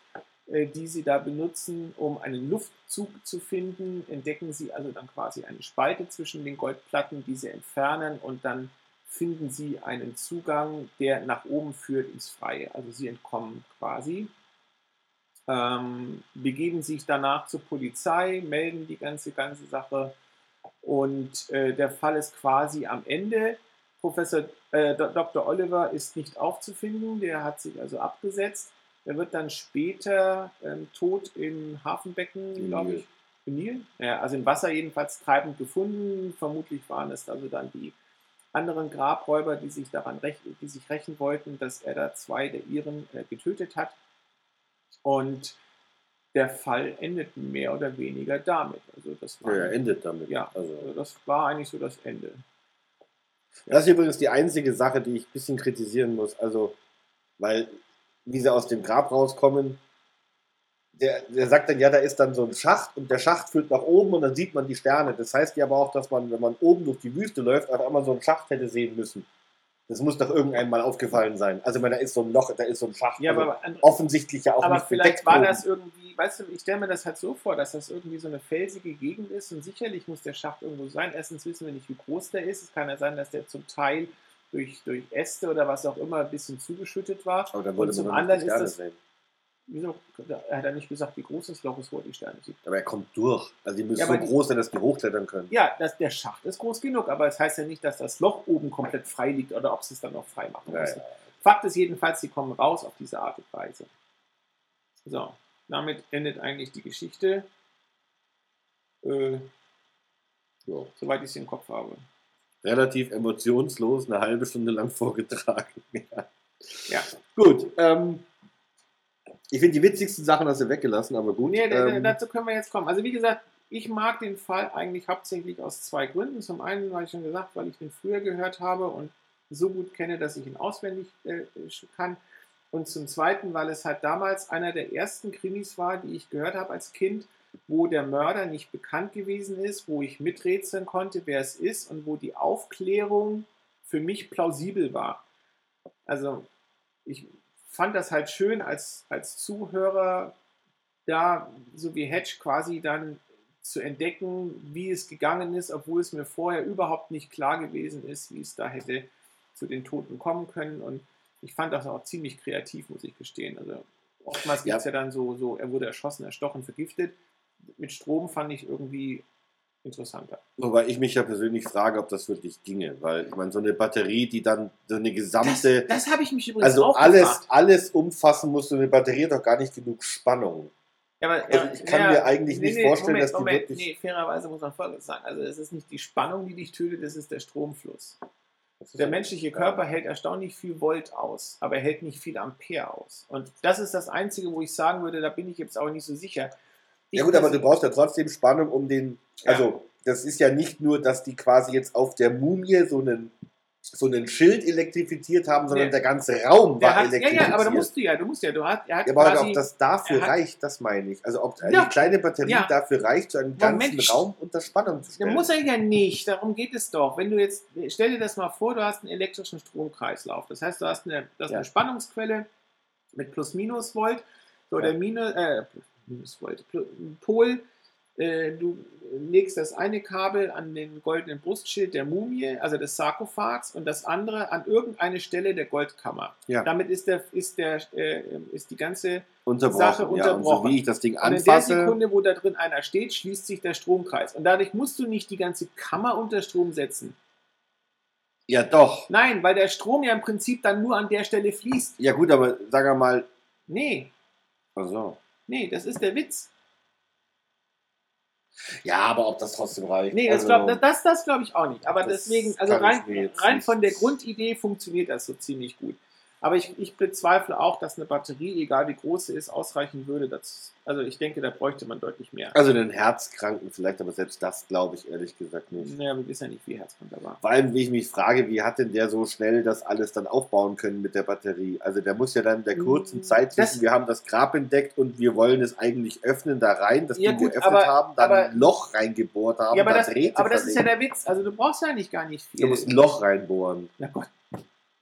äh, die sie da benutzen, um einen Luftzug zu finden, entdecken sie also dann quasi eine Spalte zwischen den Goldplatten, die sie entfernen und dann finden sie einen Zugang, der nach oben führt ins Freie. Also sie entkommen quasi ähm, begeben sich danach zur Polizei, melden die ganze, ganze Sache und äh, der Fall ist quasi am Ende. Professor äh, Dr. Oliver ist nicht aufzufinden, der hat sich also abgesetzt. Er wird dann später ähm, tot im Hafenbecken, glaube ich, im Nil, ja, also im Wasser jedenfalls treibend gefunden. Vermutlich waren es also dann die anderen Grabräuber, die sich daran rächen, die sich rächen wollten, dass er da zwei der ihren äh, getötet hat. Und der Fall endet mehr oder weniger damit. Also das war, Ja, er endet damit. Ja. Also, also das war eigentlich so das Ende. Das ist übrigens die einzige Sache, die ich ein bisschen kritisieren muss. Also, weil, wie sie aus dem Grab rauskommen, der, der sagt dann, ja, da ist dann so ein Schacht und der Schacht führt nach oben und dann sieht man die Sterne. Das heißt ja aber auch, dass man, wenn man oben durch die Wüste läuft, auf einmal so einen Schacht hätte sehen müssen. Das muss doch irgendwann mal aufgefallen sein. Also, ich meine, da ist so ein Loch, da ist so ein Schacht. Ja, also aber, offensichtlich ja auch aber nicht vielleicht war oben. das irgendwie, weißt du, ich stelle mir das halt so vor, dass das irgendwie so eine felsige Gegend ist und sicherlich muss der Schacht irgendwo sein. Erstens wissen wir nicht, wie groß der ist. Es kann ja sein, dass der zum Teil durch, durch Äste oder was auch immer ein bisschen zugeschüttet war. Und zum anderen ist das- sehen. Wieso er hat er nicht gesagt, wie groß das Loch ist, wo die Sterne sieht? Aber er kommt durch. Also, die müssen Ja, so groß sein, dass die hochklettern können. Ja, das, der Schacht ist groß genug, aber es heißt ja nicht, dass das Loch oben komplett frei liegt oder ob sie es dann noch frei machen Ja, müssen. ja. Fakt ist jedenfalls, sie kommen raus auf diese Art und Weise. So, damit endet eigentlich die Geschichte, äh, So. soweit ich sie im Kopf habe. relativ emotionslos eine halbe Stunde lang vorgetragen. ja. Ja. Gut. Ähm, ich finde die witzigsten Sachen hast du weggelassen, aber gut. Nee, ähm, dazu können wir jetzt kommen. Also wie gesagt, ich mag den Fall eigentlich hauptsächlich aus zwei Gründen. Zum einen, weil ich schon gesagt, weil ich den früher gehört habe und so gut kenne, dass ich ihn auswendig äh, kann. Und zum zweiten, weil es halt damals einer der ersten Krimis war, die ich gehört habe als Kind, wo der Mörder nicht bekannt gewesen ist, wo ich miträtseln konnte, wer es ist und wo die Aufklärung für mich plausibel war. Also ich fand das halt schön als, als Zuhörer da, so wie Hedge, quasi dann zu entdecken, wie es gegangen ist, obwohl es mir vorher überhaupt nicht klar gewesen ist, wie es da hätte zu den Toten kommen können. Und ich fand das auch ziemlich kreativ, muss ich gestehen. Also oftmals gibt es ja. dann so, so, er wurde erschossen, erstochen, vergiftet. Mit Strom fand ich irgendwie interessanter. Wobei ich mich ja persönlich frage, ob das wirklich ginge, weil ich meine, so eine Batterie, die dann so eine gesamte. Das, das habe ich mich übrigens also auch alles, gefragt. alles umfassen muss, so eine Batterie hat doch gar nicht genug Spannung. Ja, aber, Also ich kann mir eigentlich nicht vorstellen, dass die Moment, wirklich- Nee, fairerweise muss man Folgendes sagen. Also es ist nicht die Spannung, die dich tötet, es ist der Stromfluss. Der menschliche Körper hält erstaunlich viel Volt aus, aber er hält nicht viel Ampere aus. Und das ist das Einzige, wo ich sagen würde, da bin ich jetzt auch nicht so sicher. Ja gut, aber du brauchst ja trotzdem Spannung, um den. Ja. Also, das ist ja nicht nur, dass die quasi jetzt auf der Mumie so einen, so einen Schild elektrifiziert haben, sondern Nee. der ganze Raum der war hat, ja, elektrifiziert. ja, aber da musst du ja, du musst ja, du hast, er hat ja, aber halt quasi, ob das dafür hat- reicht, das meine ich. Also ob eine Ja. kleine Batterie Ja. dafür reicht, so einen Moment. ganzen Raum unter Spannung zu Der stellen. muss er ja nicht, darum geht es doch. Wenn du jetzt, stell dir das mal vor, du hast einen elektrischen Stromkreislauf. Das heißt, du hast eine, du hast Ja. eine Spannungsquelle mit plus-minus Volt. So, Ja. der Minus, äh, Pol, äh, du legst das eine Kabel an den goldenen Brustschild der Mumie, also des Sarkophags, und das andere an irgendeine Stelle der Goldkammer. Ja. Damit ist, der, ist, der, äh, ist die ganze unterbrochen. Sache Ja, und so unterbrochen. wie ich das Ding und in der anfasse. Sekunde, wo da drin einer steht, schließt sich der Stromkreis. Und dadurch musst du nicht die ganze Kammer unter Strom setzen. Ja, doch. Nein, weil der Strom ja im Prinzip dann nur an der Stelle fließt. Ja gut, aber sag mal. Nee, Also. Nee, das ist der Witz. Ja, aber ob das trotzdem reicht. Nee, das, also, glaub, das, das, glaube ich auch nicht. Aber deswegen, also rein, rein von der Grundidee funktioniert das so ziemlich gut. Aber ich, ich bezweifle auch, dass eine Batterie, egal wie groß sie ist, ausreichen würde. Das, also ich denke, da bräuchte man deutlich mehr. Also den Herzkranken vielleicht, aber selbst das glaube ich ehrlich gesagt nicht. Naja, wir wissen ja nicht, wie Herzkrank da war. Vor allem, wie ich mich frage, wie hat denn der so schnell das alles dann aufbauen können mit der Batterie? Also der muss ja dann in der kurzen Mm, Zeit wissen, wir haben das Grab entdeckt und wir wollen es eigentlich öffnen, da rein, das Ja, Ding gut, geöffnet aber- haben, dann aber- ein Loch reingebohrt haben, ja, aber da das, aber das ist ja der Witz. Also du brauchst ja eigentlich gar nicht viel. Du musst ein Loch reinbohren. Ja Gott,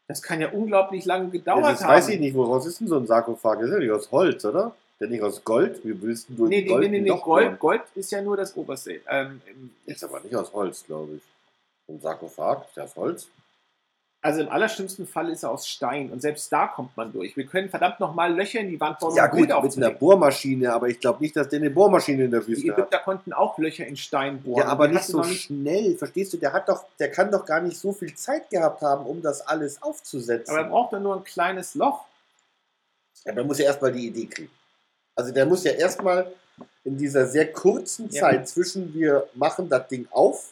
das kann ja unglaublich lange Ja, gedauert das haben. weiß ich nicht, woraus ist denn so ein Sarkophag? Das ist ja nicht aus Holz, oder? Der nicht aus Gold? Wie willst du Nee, Gold nee, nee, nee. Gold, Gold ist ja nur das Oberste. Ähm, Ist aber nicht aus Holz, glaube ich. Ein Sarkophag, ist der aus Holz? Also im allerschlimmsten Fall ist er aus Stein und selbst da kommt man durch. Wir können verdammt nochmal Löcher in die Wand bauen, Ja um gut, Gold mit einer. Bohrmaschine, aber ich glaube nicht, dass der eine Bohrmaschine in der Die Wüste hat. Ägypter konnten auch Löcher in Stein bohren. Ja, aber Die nicht so nicht- schnell, verstehst du? Der hat doch, der kann doch gar nicht so viel Zeit gehabt haben, um das alles aufzusetzen. Aber er braucht dann nur ein kleines Loch. Ja, der muss ja erstmal die Idee kriegen. Also der muss ja erstmal in dieser sehr kurzen Ja. Zeit zwischen wir machen das Ding auf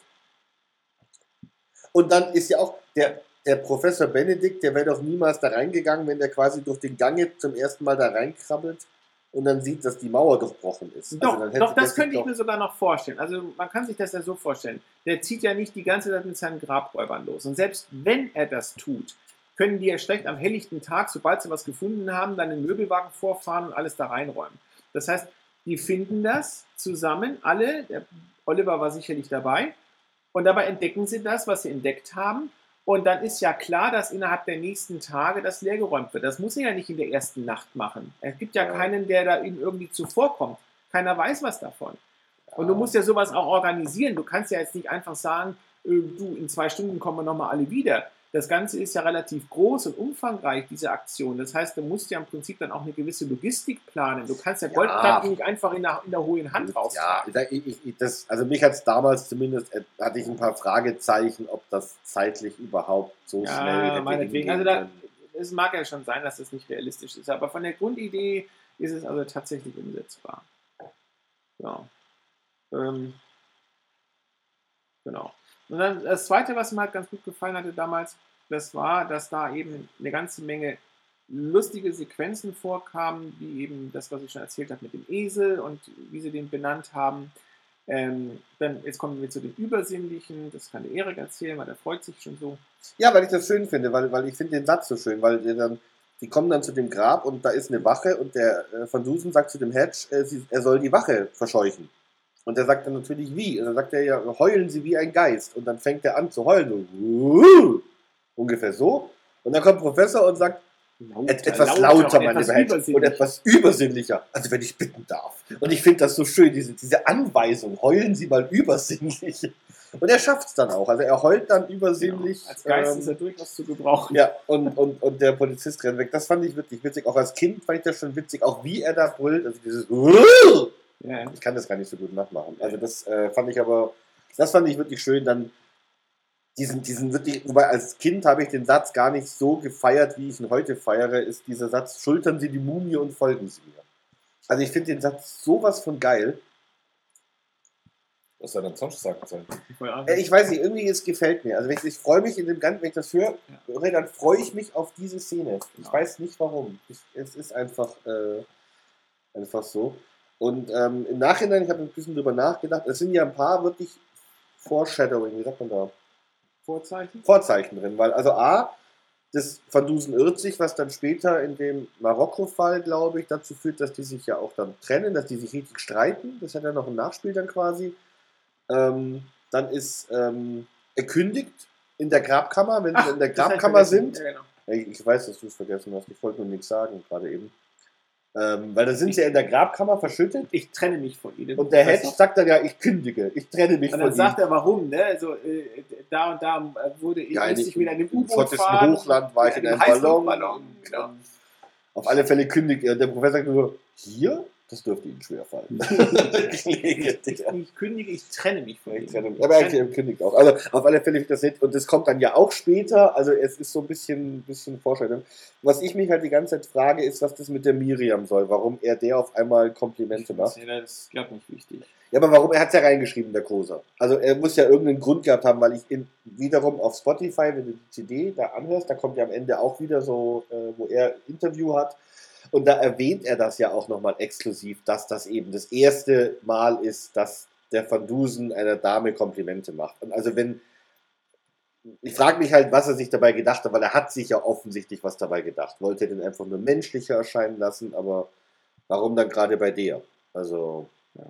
und dann ist ja auch der, der Professor Benedikt, der wäre doch niemals da reingegangen, wenn der quasi durch den Gang jetzt zum ersten Mal da reinkrabbelt und dann sieht, dass die Mauer durchbrochen ist. Doch, also doch das könnte ich mir sogar noch vorstellen. Also man kann sich das ja so vorstellen. Der zieht ja nicht die ganze Zeit mit seinen Grabräubern los. Und selbst wenn er das tut, können die ja schlecht am helllichten Tag, sobald sie was gefunden haben, dann den Möbelwagen vorfahren und alles da reinräumen. Das heißt, die finden das zusammen, alle, der Oliver war sicherlich dabei, und dabei entdecken sie das, was sie entdeckt haben. Und dann ist ja klar, dass innerhalb der nächsten Tage das leergeräumt wird. Das muss er ja nicht in der ersten Nacht machen. Es gibt ja, Ja. keinen, der da ihm irgendwie zuvorkommt. Keiner weiß was davon. Und du musst ja sowas auch organisieren. Du kannst ja jetzt nicht einfach sagen, äh, du, in zwei Stunden kommen wir nochmal alle wieder. Das Ganze ist ja relativ groß und umfangreich, diese Aktion. Das heißt, du musst ja im Prinzip dann auch eine gewisse Logistik planen. Du kannst ja Ja. Goldplatten nicht einfach in der, in der hohen Hand Ja, raustragen. ich, ich, ich, das, also mich hat es damals zumindest, äh, hatte ich ein paar Fragezeichen, ob das zeitlich überhaupt so Ja, schnell meinetwegen. Also da-. Es mag ja schon sein, dass das nicht realistisch ist, aber von der Grundidee ist es also tatsächlich umsetzbar. Ja. Ähm, genau. Und dann das Zweite, was mir halt ganz gut gefallen hatte damals, das war, dass da eben eine ganze Menge lustige Sequenzen vorkamen, wie eben das, was ich schon erzählt habe mit dem Esel und wie sie den benannt haben. Ähm, dann, jetzt kommen wir zu dem Übersinnlichen, das kann der Erik erzählen, weil der freut sich schon so. Ja, weil ich das schön finde, weil, weil ich finde den Satz so schön, weil der dann, die kommen dann zu dem Grab und da ist eine Wache und der äh, Van Dusen sagt zu dem Hedge, äh, sie, er soll die Wache verscheuchen. Und der sagt dann natürlich wie. Und dann sagt er ja, heulen Sie wie ein Geist. Und dann fängt er an zu heulen. So, ungefähr so. Und dann kommt Professor und sagt, Lauter, Et etwas lauter, und meine Welt. Und etwas übersinnlicher. Also wenn ich bitten darf. Und ich finde das so schön, diese, diese Anweisung, heulen Sie mal übersinnlich. Und er schafft es dann auch. Also er heult dann übersinnlich. Genau. Als Geist ähm, ist er durchaus zu gebrauchen. Ja, und, und, und der Polizist rennt weg. Das fand ich wirklich witzig. Auch als Kind fand ich das schon witzig. Auch wie er da brüllt. Also dieses Ja. Ich kann das gar nicht so gut nachmachen. Also das äh, fand ich aber, das fand ich wirklich schön. Dann diesen, diesen wirklich, wobei als Kind habe ich den Satz gar nicht so gefeiert, wie ich ihn heute feiere, ist dieser Satz, schultern Sie die Mumie und folgen Sie mir. Also ich finde den Satz sowas von geil. Was soll er denn sonst sagen sollen? Äh, Ich weiß nicht, irgendwie es gefällt mir. Also wenn ich, ich freue mich in dem Ganzen, wenn ich das höre, höre, dann freue ich mich auf diese Szene. Ich weiß nicht warum. Ich, es ist einfach, äh, einfach so. Und ähm, im Nachhinein, ich habe ein bisschen drüber nachgedacht, es sind ja ein paar wirklich Foreshadowing, wie sagt man da? Vorzeichen? Vorzeichen drin, weil also A, das Van Dusen irrt sich, was dann später in dem Marokko-Fall, glaube ich, dazu führt, dass die sich ja auch dann trennen, dass die sich richtig streiten. Das hat ja noch ein Nachspiel dann quasi. Ähm, dann ist ähm, er kündigt in der Grabkammer, wenn sie in der Grabkammer sind. Ja, genau. Ich, ich weiß, dass du es vergessen hast. Ich wollte nur nichts sagen, gerade eben. Ähm, weil da sind sie ja in der Grabkammer verschüttet. Ich trenne mich von ihnen. Und der Hedge sagt dann ja, ich kündige, ich trenne mich Und von dann sagt er, warum, ne? Also, äh, da und da äh, wurde ich, Ja, in- ich wieder in einem Im U-Boot fahren. Hochland war ich in einem Heißluftballon, Ballon. Genau. Auf alle Fälle kündigt er. Der Professor sagt nur, hier? Das dürfte Ihnen schwerfallen. Ich, ich kündige, ich trenne mich von ihnen. Aber er kündigt auch. Also auf alle Fälle ich das nett. Und das kommt dann ja auch später. Also es ist so ein bisschen, bisschen Vorstellung. Was ich mich halt die ganze Zeit frage, ist, was das mit der Miriam soll. Warum er der auf einmal Komplimente macht. Das ist, glaube nicht wichtig. Ja, aber warum? Er hat es ja reingeschrieben, der Koser. Also er muss ja irgendeinen Grund gehabt haben, weil ich in, wiederum auf Spotify, wenn du die CD da anhörst, da kommt ja am Ende auch wieder so, äh, wo er Interview hat. Und da erwähnt er das ja auch nochmal exklusiv, dass das eben das erste Mal ist, dass der Van Dusen einer Dame Komplimente macht. Und also wenn, ich frage mich halt, was er sich dabei gedacht hat, weil er hat sich ja offensichtlich was dabei gedacht. Wollte er den einfach nur menschlicher erscheinen lassen, aber warum dann gerade bei der? Also, ja.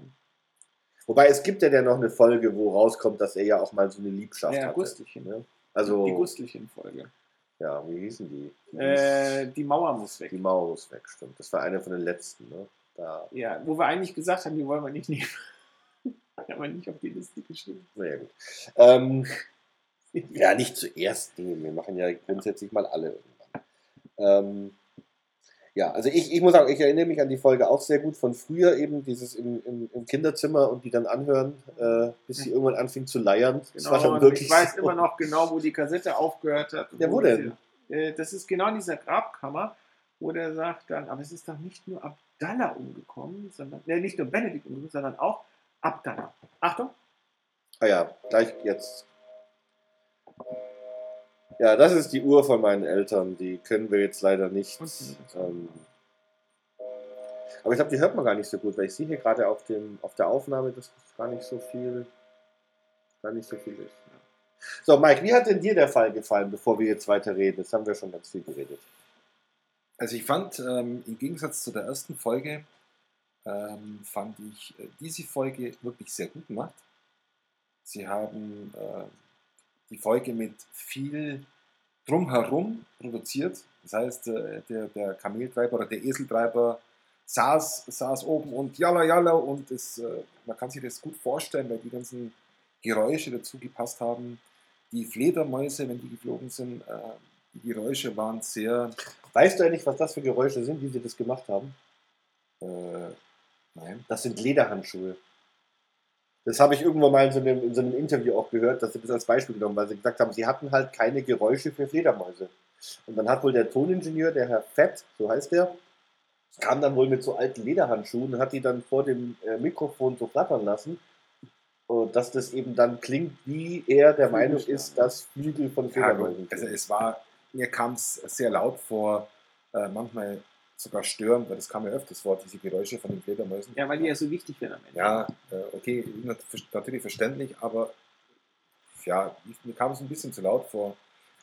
Wobei es gibt ja dann noch eine Folge, wo rauskommt, dass er ja auch mal so eine Liebschaft Ja, hatte. Gustlichen. Ne? Also, Die Gustlichen-Folge. Ja, wie hießen die? Die, Äh, die Mauer muss weg. die Mauer muss weg, stimmt. Das war eine von den letzten. Ne? Da, Ja, wo wir eigentlich gesagt haben, die wollen wir nicht nehmen. Haben wir nicht auf die Liste geschrieben. naja, gut. Ähm, ja, nicht zuerst nehmen. Wir machen ja grundsätzlich mal alle irgendwann. Ähm, ja, also ich, ich muss sagen, ich erinnere mich an die Folge auch sehr gut von früher eben, dieses im, im, im Kinderzimmer und die dann anhören, äh, bis sie irgendwann anfing zu leiern. Das Genau, war schon und wirklich ich weiß so. immer noch genau, wo die Kassette aufgehört hat. Ja, wo die- denn? Äh, das ist genau in dieser Grabkammer, wo der sagt dann, aber es ist doch nicht nur Abdallah umgekommen, sondern, äh, nicht nur Benedikt umgekommen, sondern auch Abdallah. Achtung. Ah ja, gleich jetzt. Ja, das ist die Uhr von meinen Eltern. Die können wir jetzt leider nicht. Ähm, aber ich glaube, die hört man gar nicht so gut, weil ich sehe hier gerade auf, dem, auf der Aufnahme, dass das gar nicht so viel, gar nicht so viel ist. So, Mike, wie hat denn dir der Fall gefallen, bevor wir jetzt weiter reden? Jetzt haben wir schon ganz viel geredet. Also ich fand, ähm, im Gegensatz zu der ersten Folge, ähm, fand ich äh, diese Folge wirklich sehr gut gemacht. Sie haben äh, die Folge mit viel drumherum produziert. Das heißt, äh, der, der Kameltreiber oder der Eseltreiber saß, saß oben und jalla jalla und es, äh, man kann sich das gut vorstellen, weil die ganzen Geräusche dazu gepasst haben. Die Fledermäuse, wenn die geflogen sind, äh, die Geräusche waren sehr Weißt du eigentlich, was das für Geräusche sind, wie sie das gemacht haben? Äh, nein. Das sind Lederhandschuhe. Das habe ich irgendwann mal in so, einem, in so einem Interview auch gehört, dass sie das als Beispiel genommen, weil sie gesagt haben, sie hatten halt keine Geräusche für Fledermäuse. Und dann hat wohl der Toningenieur, der Herr Fett, so heißt der, kam dann wohl mit so alten Lederhandschuhen und hat die dann vor dem äh, Mikrofon so flattern lassen. Dass das eben dann klingt, wie er der Meinung ist, dass Flügel von Ja, Fledermäusen gut. also es war, mir kam es sehr laut vor, äh, manchmal sogar störend, weil das kam ja öfters vor, diese Geräusche von den Fledermäusen. Ja, weil die ja so wichtig werden am Ende. Ja, äh, okay, nat- natürlich verständlich, aber ja, mir kam es ein bisschen zu laut vor.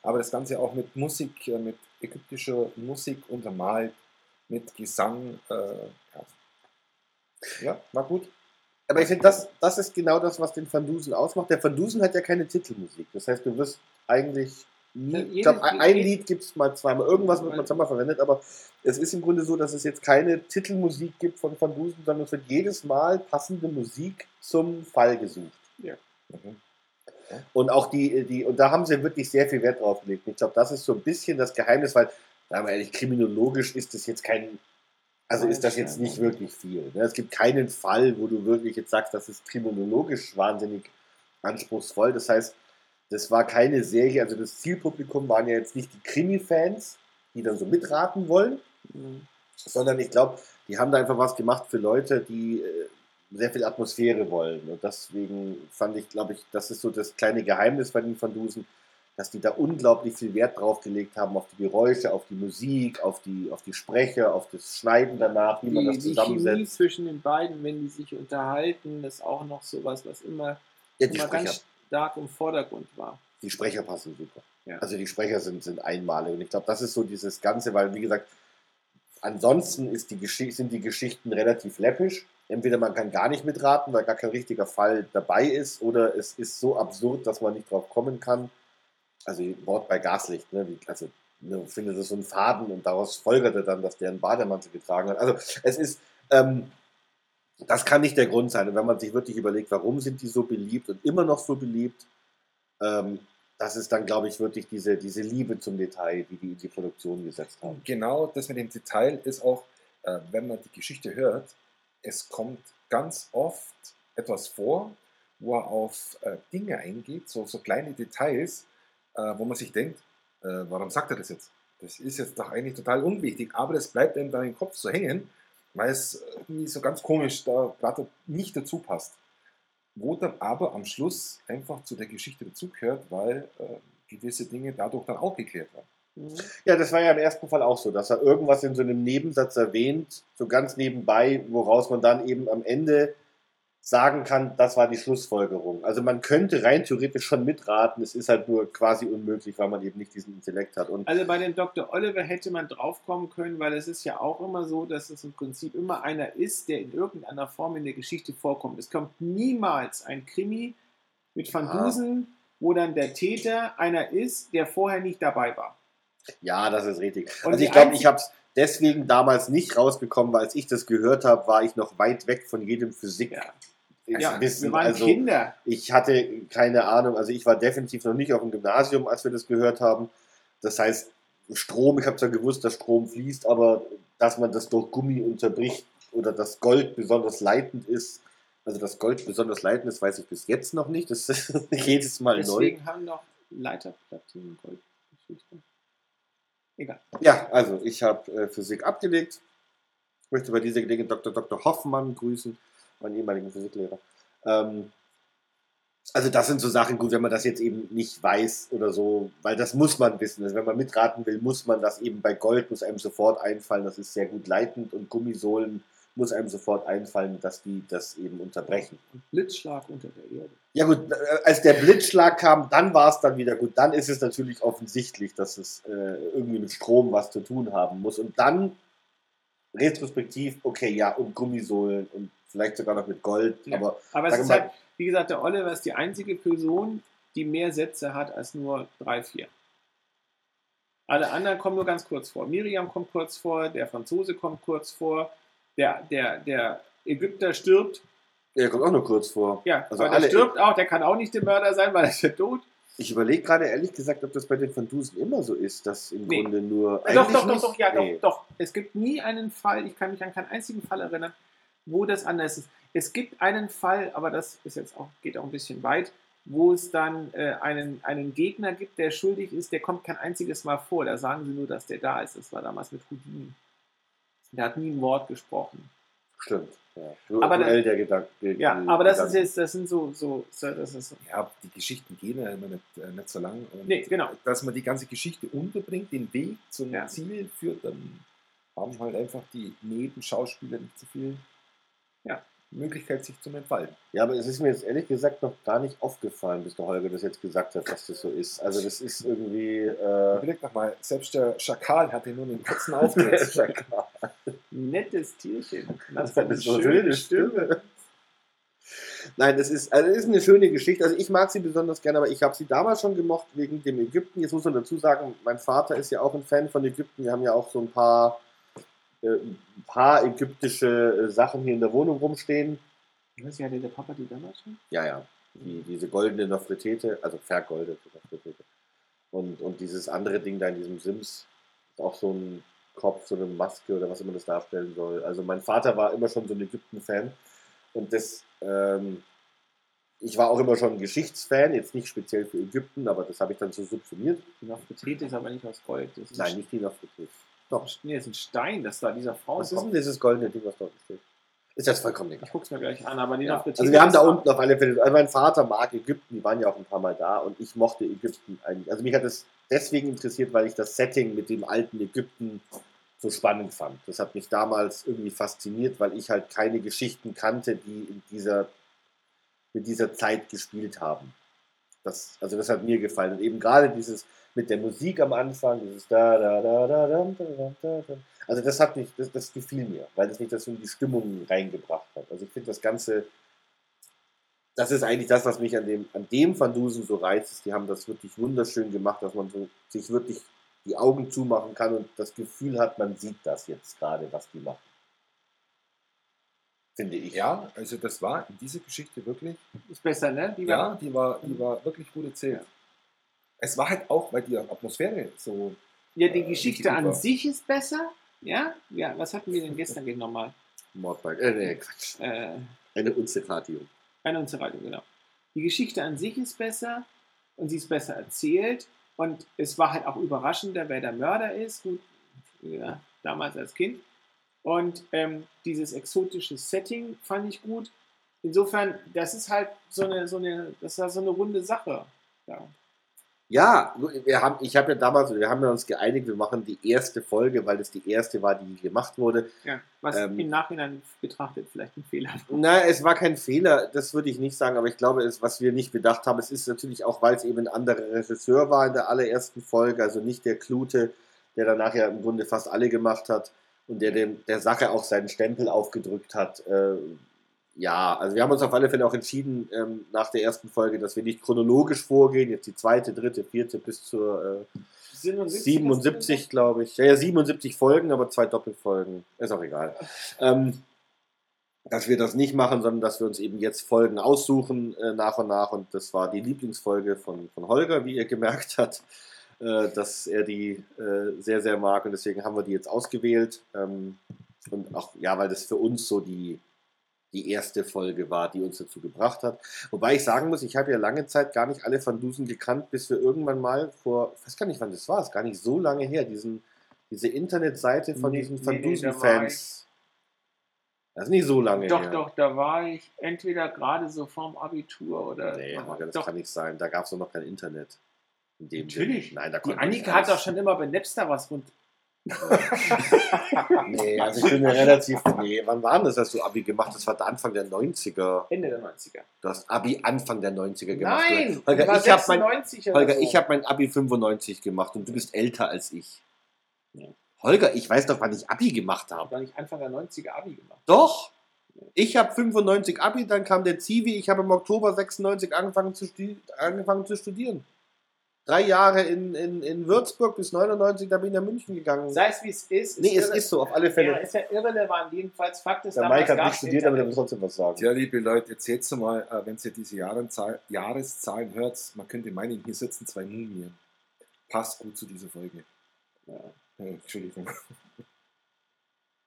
Aber das Ganze auch mit Musik, äh, mit ägyptischer Musik untermalt, mit Gesang, äh, ja. ja, war gut. Aber ich finde, das, das ist genau das, was den Van Dusen ausmacht. Der Van Dusen hat ja keine Titelmusik. Das heißt, du wirst eigentlich nie, ich glaube, ein Lied gibt es mal zweimal, irgendwas wird mal zweimal verwendet, aber es ist im Grunde so, dass es jetzt keine Titelmusik gibt von Van Dusen, sondern es wird jedes Mal passende Musik zum Fall gesucht. Mhm. Und auch die, die, und da haben sie wirklich sehr viel Wert drauf gelegt. Ich glaube, das ist so ein bisschen das Geheimnis, weil, sagen wir ehrlich, kriminologisch ist das jetzt kein, also ist das jetzt nicht wirklich viel. Ne? Es gibt keinen Fall, wo du wirklich jetzt sagst, das ist kriminologisch wahnsinnig anspruchsvoll. Das heißt, das war keine Serie, also das Zielpublikum waren ja jetzt nicht die Krimi-Fans, die dann so mitraten wollen, Mhm. sondern ich glaube, die haben da einfach was gemacht für Leute, die äh, sehr viel Atmosphäre wollen. Und deswegen fand ich, glaube ich, das ist so das kleine Geheimnis bei den Van Dusen, dass die da unglaublich viel Wert drauf gelegt haben, auf die Geräusche, auf die Musik, auf die, auf die Sprecher, auf das Schneiden danach, wie man Die, das die Chemie zusammensetzt. zwischen den beiden, wenn die sich unterhalten, ist auch noch sowas, was immer, Ja, die, immer Sprecher, ganz stark im Vordergrund war. die Sprecher passen super. Ja. Also die Sprecher sind, sind einmalig. Und ich glaube, das ist so dieses Ganze, weil, wie gesagt, ansonsten ist die sind die Geschichten relativ läppisch. Entweder man kann gar nicht mitraten, weil gar kein richtiger Fall dabei ist, oder es ist so absurd, dass man nicht drauf kommen kann. Also Wort bei Gaslicht, ne? Wie, also ne, findet es so einen Faden und daraus folgert er dann, dass der einen Bademantel getragen hat. Also es ist, ähm, das kann nicht der Grund sein. Und wenn man sich wirklich überlegt, warum sind die so beliebt und immer noch so beliebt, ähm, das ist dann, glaube ich, wirklich diese, diese Liebe zum Detail, die die in die Produktion gesetzt haben. Genau das mit dem Detail ist auch, äh, wenn man die Geschichte hört, es kommt ganz oft etwas vor, wo er auf äh, Dinge eingeht, so, so kleine Details, äh, wo man sich denkt, äh, warum sagt er das jetzt? Das ist jetzt doch eigentlich total unwichtig, aber das bleibt einem da im Kopf so hängen, weil es irgendwie so ganz komisch da gerade nicht dazu passt. Wo dann aber am Schluss einfach zu der Geschichte dazugehört, weil äh, gewisse Dinge dadurch dann auch geklärt werden. Mhm. Ja, das war ja im ersten Fall auch so, dass er irgendwas in so einem Nebensatz erwähnt, so ganz nebenbei, woraus man dann eben am Ende sagen kann, das war die Schlussfolgerung. Also man könnte rein theoretisch schon mitraten, es ist halt nur quasi unmöglich, weil man eben nicht diesen Intellekt hat. Und Also bei dem Dr. Oliver hätte man draufkommen können, weil es ist ja auch immer so, dass es im Prinzip immer einer ist, der in irgendeiner Form in der Geschichte vorkommt. Es kommt niemals ein Krimi mit Van. Dusen, wo dann der Täter einer ist, der vorher nicht dabei war. ja, das ist richtig. Und also ich glaube, ich habe es deswegen damals nicht rausbekommen, weil als ich das gehört habe, war ich noch weit weg von jedem Physik. Ja. Ja, wir waren also, Kinder. Ich hatte keine Ahnung, also ich war definitiv noch nicht auf dem Gymnasium, als wir das gehört haben. Das heißt, Strom, ich habe zwar gewusst, dass Strom fließt, aber dass man das durch Gummi unterbricht oder dass Gold besonders leitend ist, also dass Gold besonders leitend ist, weiß ich bis jetzt noch nicht. Das ist jedes Mal neu. Deswegen haben noch Leiterplatinen Goldgeschichte. Egal. Ja, also ich habe äh, Physik abgelegt. Ich möchte bei dieser Gelegenheit Dr. Dr. Hoffmann grüßen, meinen ehemaligen Physiklehrer. Ähm, also das sind so Sachen, gut, wenn man das jetzt eben nicht weiß oder so, weil das muss man wissen. Also wenn man mitraten will, muss man das eben bei Gold, muss einem sofort einfallen, das ist sehr gut leitend und Gummisohlen muss einem sofort einfallen, dass die das eben unterbrechen. Und Blitzschlag unter der Erde. Ja gut, äh, als der Blitzschlag kam, dann war es dann wieder gut. Dann ist es natürlich offensichtlich, dass es äh, irgendwie mit Strom was zu tun haben muss. Und dann retrospektiv, okay, ja, und Gummisohlen und vielleicht sogar noch mit Gold. Ja. Aber Aber es ist halt, wie gesagt, der Oliver ist die einzige Person, die mehr Sätze hat als nur drei, vier. Alle anderen kommen nur ganz kurz vor. Miriam kommt kurz vor, der Franzose kommt kurz vor, der, der, der Ägypter stirbt. er kommt auch nur kurz vor. Ja, Also der stirbt auch, der kann auch nicht der Mörder sein, weil er ist ja tot. Ich überlege gerade ehrlich gesagt, ob das bei den Van Dusen immer so ist, dass im Nee. Grunde nur. Doch, doch, doch, doch, ja, Nee. doch, doch. Es gibt nie einen Fall, ich kann mich an keinen einzigen Fall erinnern, wo das anders ist. Es gibt einen Fall, aber das ist jetzt auch, geht auch ein bisschen weit, wo es dann äh, einen, einen Gegner gibt, der schuldig ist, der kommt kein einziges Mal vor. Da sagen sie nur, dass der da ist. Das war damals mit Houdini. Der hat nie ein Wort gesprochen. Stimmt. Ja. Aber Duell da- der Gedanken. Ja, aber das ist jetzt, das sind so, so, so das ist so. Ja, die Geschichten gehen ja immer nicht, äh, nicht so lang. Und Nee, genau. Dass man die ganze Geschichte unterbringt, den Weg zum Ja. Ziel führt, dann haben halt einfach die Nebenschauspieler nicht so viel Ja. Möglichkeit, sich zu entfalten. Ja, aber es ist mir jetzt ehrlich gesagt noch gar nicht aufgefallen, bis der Holger das jetzt gesagt hat, dass das so ist. Also das ist irgendwie. Äh, Überleg doch mal, selbst der Schakal hatte nur einen kurzen Auftritt. Nettes Tierchen. Das hat eine so schöne Stimme. Nein, es ist, also es ist eine schöne Geschichte. Also ich mag sie besonders gerne, aber ich habe sie damals schon gemocht wegen dem Ägypten. Jetzt muss man dazu sagen, mein Vater ist ja auch ein Fan von Ägypten. Wir haben ja auch so ein paar, äh, ein paar ägyptische äh, Sachen hier in der Wohnung rumstehen. Was, hatte der Papa die damals schon? Ja, ja. Die, diese goldene Nofretete, also vergoldete Nofretete. Und, und dieses andere Ding da in diesem Sims, ist auch so ein Kopf, so eine Maske oder was immer das darstellen soll. Also mein Vater war immer schon so ein Ägypten-Fan. Und das, ähm, ich war auch immer schon ein Geschichtsfan, jetzt nicht speziell für Ägypten, aber das habe ich dann so subsumiert. Die Nofretete ist aber nicht aus Gold. Nein, nicht die Nofretete. Doch. Nee, das ist ein Stein, das da dieser Frau Was ist denn dieses goldene Ding, was dort steht? Ist das vollkommen egal. Ich guck's mir gleich an, aber die Ja. Also wir haben da ist- unten auf alle Fälle, also mein Vater mag Ägypten, die waren ja auch ein paar Mal da und ich mochte Ägypten eigentlich. Also mich hat es deswegen interessiert, weil ich das Setting mit dem alten Ägypten so spannend fand. Das hat mich damals irgendwie fasziniert, weil ich halt keine Geschichten kannte, die in dieser, mit dieser Zeit gespielt haben. Das, also das hat mir gefallen. Und eben gerade dieses mit der Musik am Anfang, dieses da, da, da, da, da, da, da, da. Also das hat mich, das, das gefiel mir, weil das mich das in die Stimmung reingebracht hat. Also ich finde das Ganze, das ist eigentlich das, was mich an dem, an dem Van Dusen so reizt. Die haben das wirklich wunderschön gemacht, dass man so sich wirklich die Augen zumachen kann und das Gefühl hat, man sieht das jetzt gerade, was die machen. Finde ich. Ja, also das war in dieser Geschichte wirklich, Ist besser, ne? Die ja, war- die war, die war wirklich gut erzählt. Es war halt auch, weil die Atmosphäre so, ja, die äh, Geschichte richtig an war. sich ist besser. Ja? Ja, was hatten wir denn gestern nochmal? Mordbike. Äh, nee, Quatsch. Äh, Eine Unzerratio. Eine weiter, genau. Die Geschichte an sich ist besser und sie ist besser erzählt und es war halt auch überraschender, wer der Mörder ist, gut, ja, damals als Kind. Und ähm, dieses exotische Setting fand ich gut. Insofern, das ist halt so eine, so eine, das war so eine runde Sache. Ja. Ja, wir haben, ich habe ja damals, wir haben ja uns geeinigt, wir machen die erste Folge, weil das die erste war, die gemacht wurde. Ja. Was Ähm, im Nachhinein betrachtet vielleicht ein Fehler war. Na, es war kein Fehler, das würde ich nicht sagen, aber ich glaube, es, was wir nicht bedacht haben, es ist natürlich auch, weil es eben ein anderer Regisseur war in der allerersten Folge, also nicht der Klute, der danach ja im Grunde fast alle gemacht hat und der dem, der Sache auch seinen Stempel aufgedrückt hat. Äh, ja, also wir haben uns auf alle Fälle auch entschieden ähm, nach der ersten Folge, dass wir nicht chronologisch vorgehen, jetzt die zweite, dritte, vierte bis zur äh, 77, 77, glaube ich. Ja, ja, 77 Folgen, aber zwei Doppelfolgen. Ist auch egal. Ähm, dass wir das nicht machen, sondern dass wir uns eben jetzt Folgen aussuchen äh, nach und nach. Und das war die Lieblingsfolge von, von Holger, wie ihr gemerkt habt, äh, dass er die äh, sehr, sehr mag. Und deswegen haben wir die jetzt ausgewählt. Ähm, und auch, ja, weil das für uns so die, die erste Folge war, die uns dazu gebracht hat. Wobei ich sagen muss, ich habe ja lange Zeit gar nicht alle Van Dusen gekannt, bis wir irgendwann mal vor, ich weiß gar nicht, wann das war, ist gar nicht so lange her, diesen, diese Internetseite von Nee, diesen Van nee, Dusen-Fans. Das ist nicht so lange Doch, her. doch, da war ich entweder gerade so vorm Abitur oder. Nee, Holger, das doch, kann nicht sein. Da gab es noch kein Internet. Natürlich. Nein, da Die konnte Annika hat doch schon immer bei Napster was rund. Nee, also ich bin mir relativ. Nee, wann war denn das, hast du Abi gemacht? Das war der Anfang der 90er. Ende der 90er. Du hast Abi Anfang der 90er gemacht. Nein! Holger, war ich habe mein, 96 oder Holger, so. ich hab mein Abi 95 gemacht und du bist älter als ich. Ja. Holger, ich weiß doch, wann ich Abi gemacht habe. Gar nicht Anfang der 90er Abi gemacht. Doch. Ich habe 95 Abi, dann kam der Zivi. Ich habe im Oktober 96 angefangen zu, angefangen zu studieren. Drei Jahre in, in, in Würzburg bis 99, da bin ich nach München gegangen. Sei es wie es ist. Nee, es irre- ist so, auf alle Ja, Fälle. ist ja irrelevant. Jedenfalls Fakt ist, der Mike hat nicht studiert, aber der Internet. trotzdem was sagen. Tja, liebe Leute, jetzt jetzt mal, äh, wenn ihr diese Jahreszahlen hört, man könnte meinen, hier sitzen zwei Mumien. Passt gut zu dieser Folge. Ja. Äh, Entschuldigung.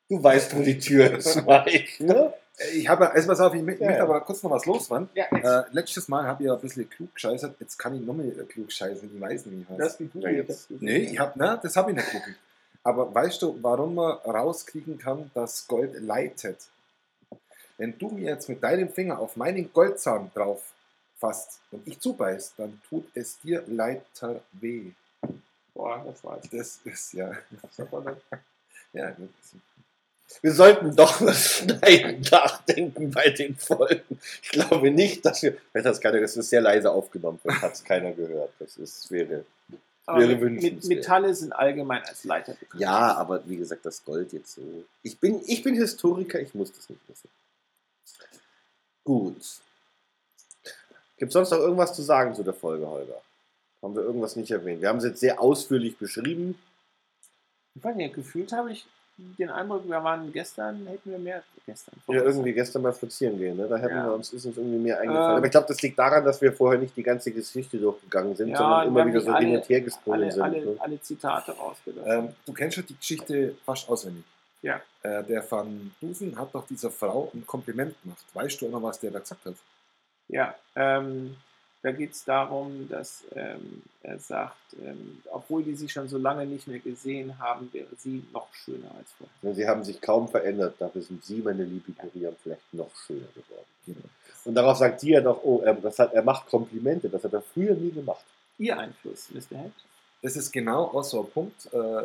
Du weißt, wo die Tür ist, Mike. Ne? Ich habe, also pass auf, ich möchte ja. aber kurz noch was loswerden. Ja, Äh, letztes Mal habe ich ja ein bisschen klug gescheißert, jetzt kann ich noch mehr äh, klug scheißen, ich weiß nicht was. das wie du Ja, jetzt. Nee, ich hab, na, das habe ich nicht geguckt. Aber weißt du, warum man rauskriegen kann, dass Gold leitet? Wenn du mir jetzt mit deinem Finger auf meinen Goldzahn drauf fasst und ich zubeiß, dann tut es dir leiter weh. Boah, das war's. Das ist ja. ja gut. Wir sollten doch was schneiden nachdenken bei den Folgen. Ich glaube nicht, dass wir. Hat es keiner, das ist sehr leise aufgenommen, vielleicht hat es keiner gehört. Das ist, wäre. Wäre mit. Metalle sind allgemein als Leiter bekannt. Ja, aber wie gesagt, das Gold jetzt so. Ich bin, ich bin Historiker, ich muss das nicht wissen. Gut. Gibt es sonst noch irgendwas zu sagen zu der Folge, Holger? Haben wir irgendwas nicht erwähnt? Wir haben es jetzt sehr ausführlich beschrieben. Ich weiß nicht, gefühlt habe ich den Eindruck, wir waren gestern, hätten wir mehr gestern. Ja, irgendwie gestern mal spazieren gehen. Ne? Da hätten Ja. wir uns, ist uns irgendwie mehr eingefallen. Ähm. Aber ich glaube, das liegt daran, dass wir vorher nicht die ganze Geschichte durchgegangen sind, Ja, sondern immer wieder so alle- hin und her gesprungen Alle, sind. alle, ne? alle Zitate rausgelassen. Ähm, du kennst schon die Geschichte fast auswendig. Ja. Äh, der Van Dusen hat doch dieser Frau ein Kompliment gemacht. Weißt du auch noch, was der da gesagt hat? Ja, ähm, da geht es darum, dass ähm, er sagt, ähm, obwohl die sich schon so lange nicht mehr gesehen haben, wäre sie noch schöner als vorher. Sie haben sich kaum verändert. Dafür sind Sie, meine liebe Miriam, vielleicht noch schöner geworden. Genau. Und darauf sagt sie ja doch, oh, er, das hat, er macht Komplimente. Das hat er früher nie gemacht. Ihr Einfluss, Mr. Hedge? Das ist genau auch so ein Punkt. Äh,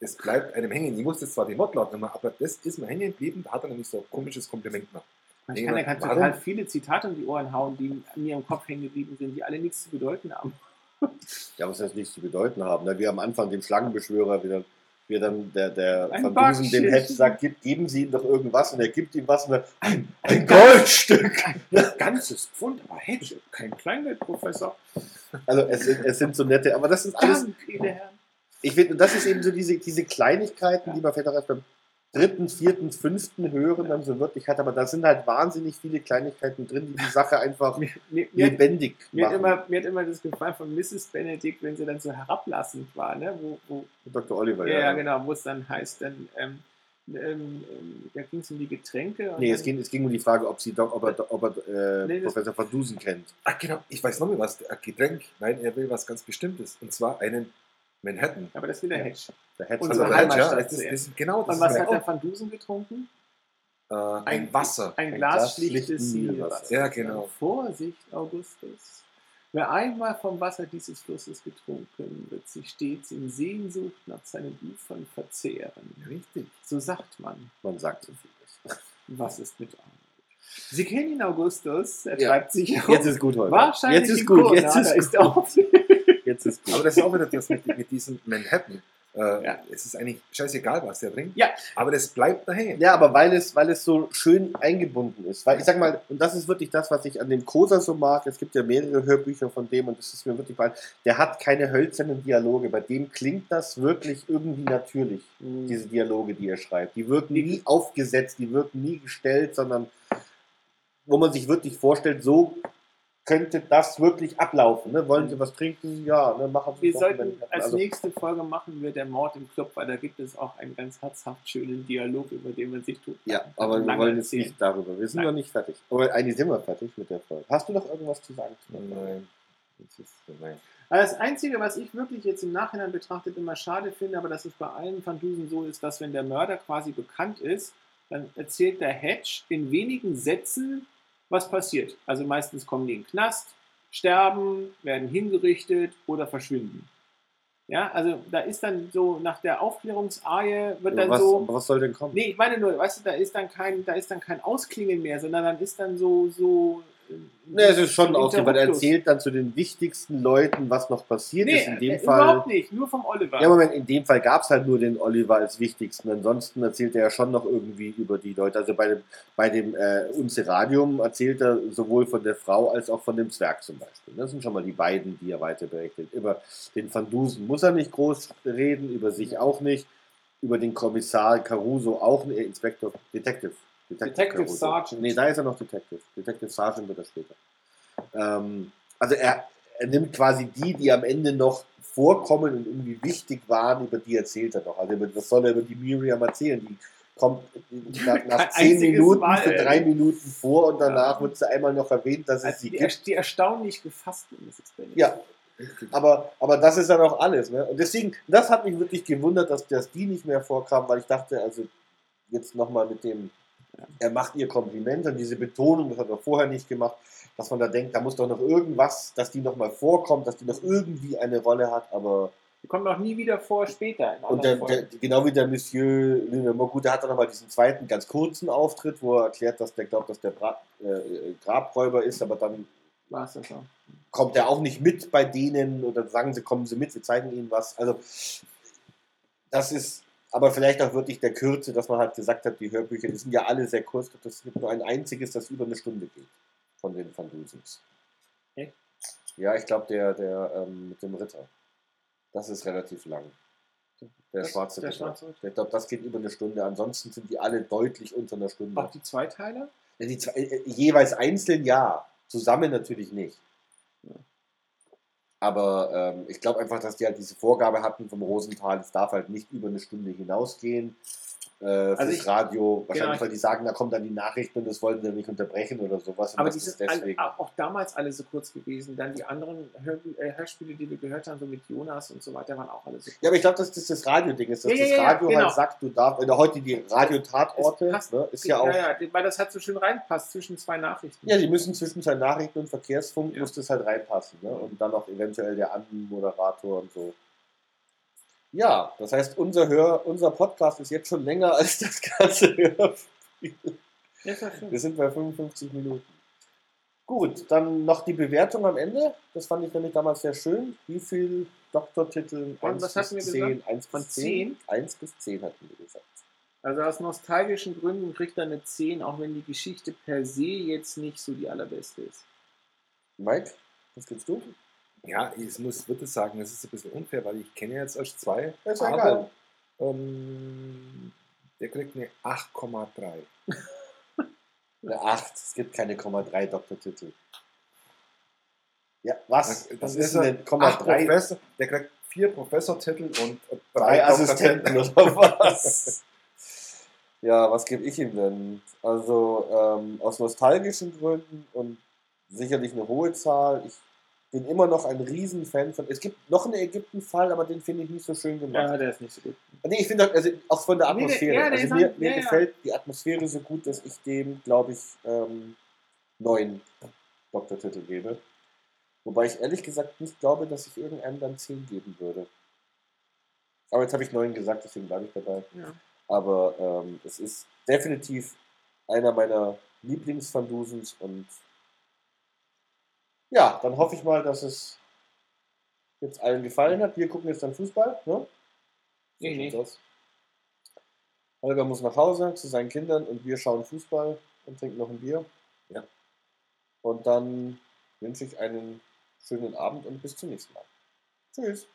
es bleibt einem hängen. Ich wusste jetzt zwar den Wortlaut mehr, aber das ist mir hängen geblieben. Da hat er nämlich so ein komisches Kompliment gemacht. Ich Nee, kann ja ganz total viele Zitate um die Ohren hauen, die mir im Kopf hängen geblieben sind, die alle nichts zu bedeuten haben. Ja, was das nichts zu bedeuten haben. Ne? Wie am Anfang dem Schlangenbeschwörer wieder, wie dann der, der Ein Van Dusen dem. Hedge sagt, gib, geben Sie ihm doch irgendwas und er gibt ihm was und er, ein, ein Goldstück. Ganzes Pfund, aber Hedge, kein Kleingeldprofessor. Also es sind, es sind so nette, aber das ist alles, Dank, ich finde, und das ist eben so diese, diese Kleinigkeiten, die man vielleicht auch erst beim dritten, vierten, fünften Hören dann so wirklich hat, aber da sind halt wahnsinnig viele Kleinigkeiten drin, die die Sache einfach Mir, mir, hat, lebendig mir, hat machen. immer, mir hat immer das gefallen von Mrs. Benedict, wenn sie dann so herablassend war, ne? wo, wo Dr. Oliver, Ja, ja. ja, genau, wo es dann heißt, dann, ähm, ähm, ähm, da ging es um die Getränke. und Nee, es ging, es ging um die Frage, ob, sie doch, ob er, ob er äh, Nee, Professor Van Dusen kennt. Ach genau, ich weiß noch mehr was. Ein Getränk. Nein, er will was ganz Bestimmtes. Und zwar einen Manhattan. Aber das will der Hedge. Der Hedge Unsere Also, Heimatstadt ja, das, ist, das ist genau das. Und was ist hat der Van Dusen getrunken? äh, ein Wasser. Ein, Ein Glas Glas schlichtes schlichten Zielwasser. Wasser. Ja, genau. Vorsicht, Augustus. Wer einmal vom Wasser dieses Flusses getrunken, wird sich stets in Sehnsucht nach seinen Ufern verzehren. Richtig. So sagt man. Man sagt so vieles. Was ist mit Arnold? Sie kennen ihn, Augustus. Er Ja. schreibt sich auf. Jetzt ist gut heute. Wahrscheinlich Jetzt ist gut. Kona, Jetzt ist ist gut. Jetzt ist gut. Aber das ist auch wieder das mit, mit diesem Manhattan. Äh, Ja. Es ist eigentlich scheißegal, was der trinkt. Ja. Aber das bleibt da hängen. Ja, aber weil es, weil es so schön eingebunden ist. Weil ich sag mal, und das ist wirklich das, was ich an dem Kosa so mag. Es gibt ja mehrere Hörbücher von dem und das ist mir wirklich bei. Der hat keine hölzernen Dialoge. Bei dem klingt das wirklich irgendwie natürlich, diese Dialoge, die er schreibt. Die wirken nie aufgesetzt, die wirken nie gestellt, sondern wo man sich wirklich vorstellt, so könnte das wirklich ablaufen. Ne? Wollen Sie was trinken? Ja, ne, machen Sie Wir sollten als also- nächste Folge machen wir der Mord im Club, weil da gibt es auch einen ganz herzhaft schönen Dialog, über den man sich tut. Ja, aber wir wollen jetzt nicht darüber. Wir sind Nein. noch nicht fertig. Aber eigentlich sind wir fertig mit der Folge. Hast du noch irgendwas zu sagen? Nein. Das ist, nein. Also das Einzige, was ich wirklich jetzt im Nachhinein betrachtet immer schade finde, aber dass es bei allen Van Dusen so ist, dass wenn der Mörder quasi bekannt ist, dann erzählt der Hedge in wenigen Sätzen, was passiert. Also meistens kommen die in den Knast, sterben, werden hingerichtet oder verschwinden. Ja, also da ist dann so nach der Aufklärungsaie wird dann was, so. was soll denn kommen? Nee, ich meine nur, weißt du, da ist dann kein, da ist dann kein Ausklingen mehr, sondern dann ist dann so, so. Nee, es ist schon weil er erzählt dann zu den wichtigsten Leuten, was noch passiert Nee, ist. In dem äh, Fall. überhaupt nicht, nur vom Oliver. Ja, Moment, in dem Fall gab es halt nur den Oliver als wichtigsten. Ansonsten erzählt er ja schon noch irgendwie über die Leute. Also bei dem, bei dem äh, Unceradium erzählt er sowohl von der Frau als auch von dem Zwerg zum Beispiel. Das sind schon mal die beiden, die er weiter berichtet. Über den Van Dusen muss er nicht groß reden, über sich auch nicht. Über den Kommissar Caruso auch. Äh, Inspektor, Detective. Detective Caruso. Sergeant. Nee, da ist er noch Detective. Detective Sergeant wird er später. Ähm, also er, er nimmt quasi die, die am Ende noch vorkommen und irgendwie wichtig waren, über die erzählt er noch. Also was soll er über die Miriam erzählen? Die kommt nach, nach zehn Minuten Mal, für drei Minuten vor und danach Ja. wird sie einmal noch erwähnt, dass es also sie die, gibt. die erstaunlich gefasste Mrs. Bennet. Ja, aber, aber das ist dann auch alles. Ne? Und deswegen, das hat mich wirklich gewundert, dass, dass die nicht mehr vorkam, weil ich dachte, also jetzt nochmal mit dem, er macht ihr Kompliment und diese Betonung, das hat er vorher nicht gemacht, dass man da denkt, da muss doch noch irgendwas, dass die nochmal vorkommt, dass die noch irgendwie eine Rolle hat, aber Die kommt auch nie wieder vor später. Und der, der, genau wie der Monsieur Lenormand, gut, der hat dann nochmal diesen zweiten, ganz kurzen Auftritt, wo er erklärt, dass der glaubt, dass der Bra äh, Grabräuber ist, aber dann War es das so. kommt er auch nicht mit bei denen oder sagen sie, kommen sie mit, wir zeigen ihnen was. Also das ist aber vielleicht auch wirklich der Kürze, dass man halt gesagt hat, die Hörbücher, die sind ja alle sehr kurz. Das gibt nur ein einziges, das über eine Stunde geht von den Van Dusens. Echt? Ja, ich glaube, der, der ähm, mit dem Ritter. Das ist relativ lang. Der Das- schwarze der Ritter. schwarze Ritter. Ich glaube, das geht über eine Stunde. Ansonsten sind die alle deutlich unter einer Stunde. Auch die Zweiteiler? Ja, die zwei, äh, jeweils einzeln ja, zusammen natürlich nicht. Aber ähm, ich glaube einfach, dass die halt diese Vorgabe hatten vom Rosenthal, es darf halt nicht über eine Stunde hinausgehen. Äh, fürs Also ich- Radio, wahrscheinlich, genau. weil die sagen, da kommen dann die Nachrichten und das wollten sie nicht unterbrechen oder sowas. Aber das die ist sind alle, auch damals alle so kurz gewesen. Dann die anderen Hörbu- äh, Hörspiele, die wir gehört haben, so mit Jonas und so weiter, waren auch alle so kurz. Ja, aber ich glaube, dass das das Radio-Ding ist, dass Ja, ja, das ja, ja, Radio genau. halt sagt, du darfst, oder heute die Radio-Tatorte, passt. ne, ist ja auch, ja, ja, weil das halt so schön reinpasst zwischen zwei Nachrichten. die müssen zwischen zwei Nachrichten und Verkehrsfunk, Ja. muss das halt reinpassen, ne, und dann noch eventuell der Anmoderator und so. Ja, das heißt, unser, Hör, unser Podcast ist jetzt schon länger als das ganze Hörspiel. Wir sind bei 55 Minuten. Gut, dann noch die Bewertung am Ende. Das fand ich nämlich damals sehr schön. Wie viel Doktortitel? Und was hatten wir gesagt? 1 Von bis 10? 10? 1 bis 10 hatten wir gesagt. Also aus nostalgischen Gründen kriegt er eine 10, auch wenn die Geschichte per se jetzt nicht so die allerbeste ist. Mike, was gibst du? Ja, ich muss wirklich sagen, das ist ein bisschen unfair, weil ich kenne jetzt erst zwei. Ja, ist aber egal. ähm, der kriegt eine 8,3. Eine 8. Es gibt keine Komma 3 Doktortitel. Ja, was? Das Was ist eine Komma Acht 3? Professor, der kriegt vier Professortitel und Drei drei Assistenten oder was? ja, was gebe ich ihm denn? Also ähm, aus nostalgischen Gründen und sicherlich eine hohe Zahl. Ich bin immer noch ein Riesenfan von. Es gibt noch einen Ägypten-Fall, aber den finde ich nicht so schön gemacht. Ja, der ist nicht so gut. Nee, ich finde also auch von der Nee, der- Atmosphäre. ja, der also mir, an- mir ja. gefällt die Atmosphäre so gut, dass ich dem, glaube ich, ähm, neun Doktortitel gebe. Wobei ich ehrlich gesagt nicht glaube, dass ich irgendeinem dann zehn geben würde. Aber jetzt habe ich neun gesagt, deswegen bleibe ich dabei. Ja. Aber ähm, es ist definitiv einer meiner Lieblingsfandusens und ja, dann hoffe ich mal, dass es jetzt allen gefallen hat. Wir gucken jetzt dann Fußball, ne? Nee, nee. aus. Holger muss nach Hause zu seinen Kindern und wir schauen Fußball und trinken noch ein Bier. Ja. Und dann wünsche ich einen schönen Abend und bis zum nächsten Mal. Tschüss.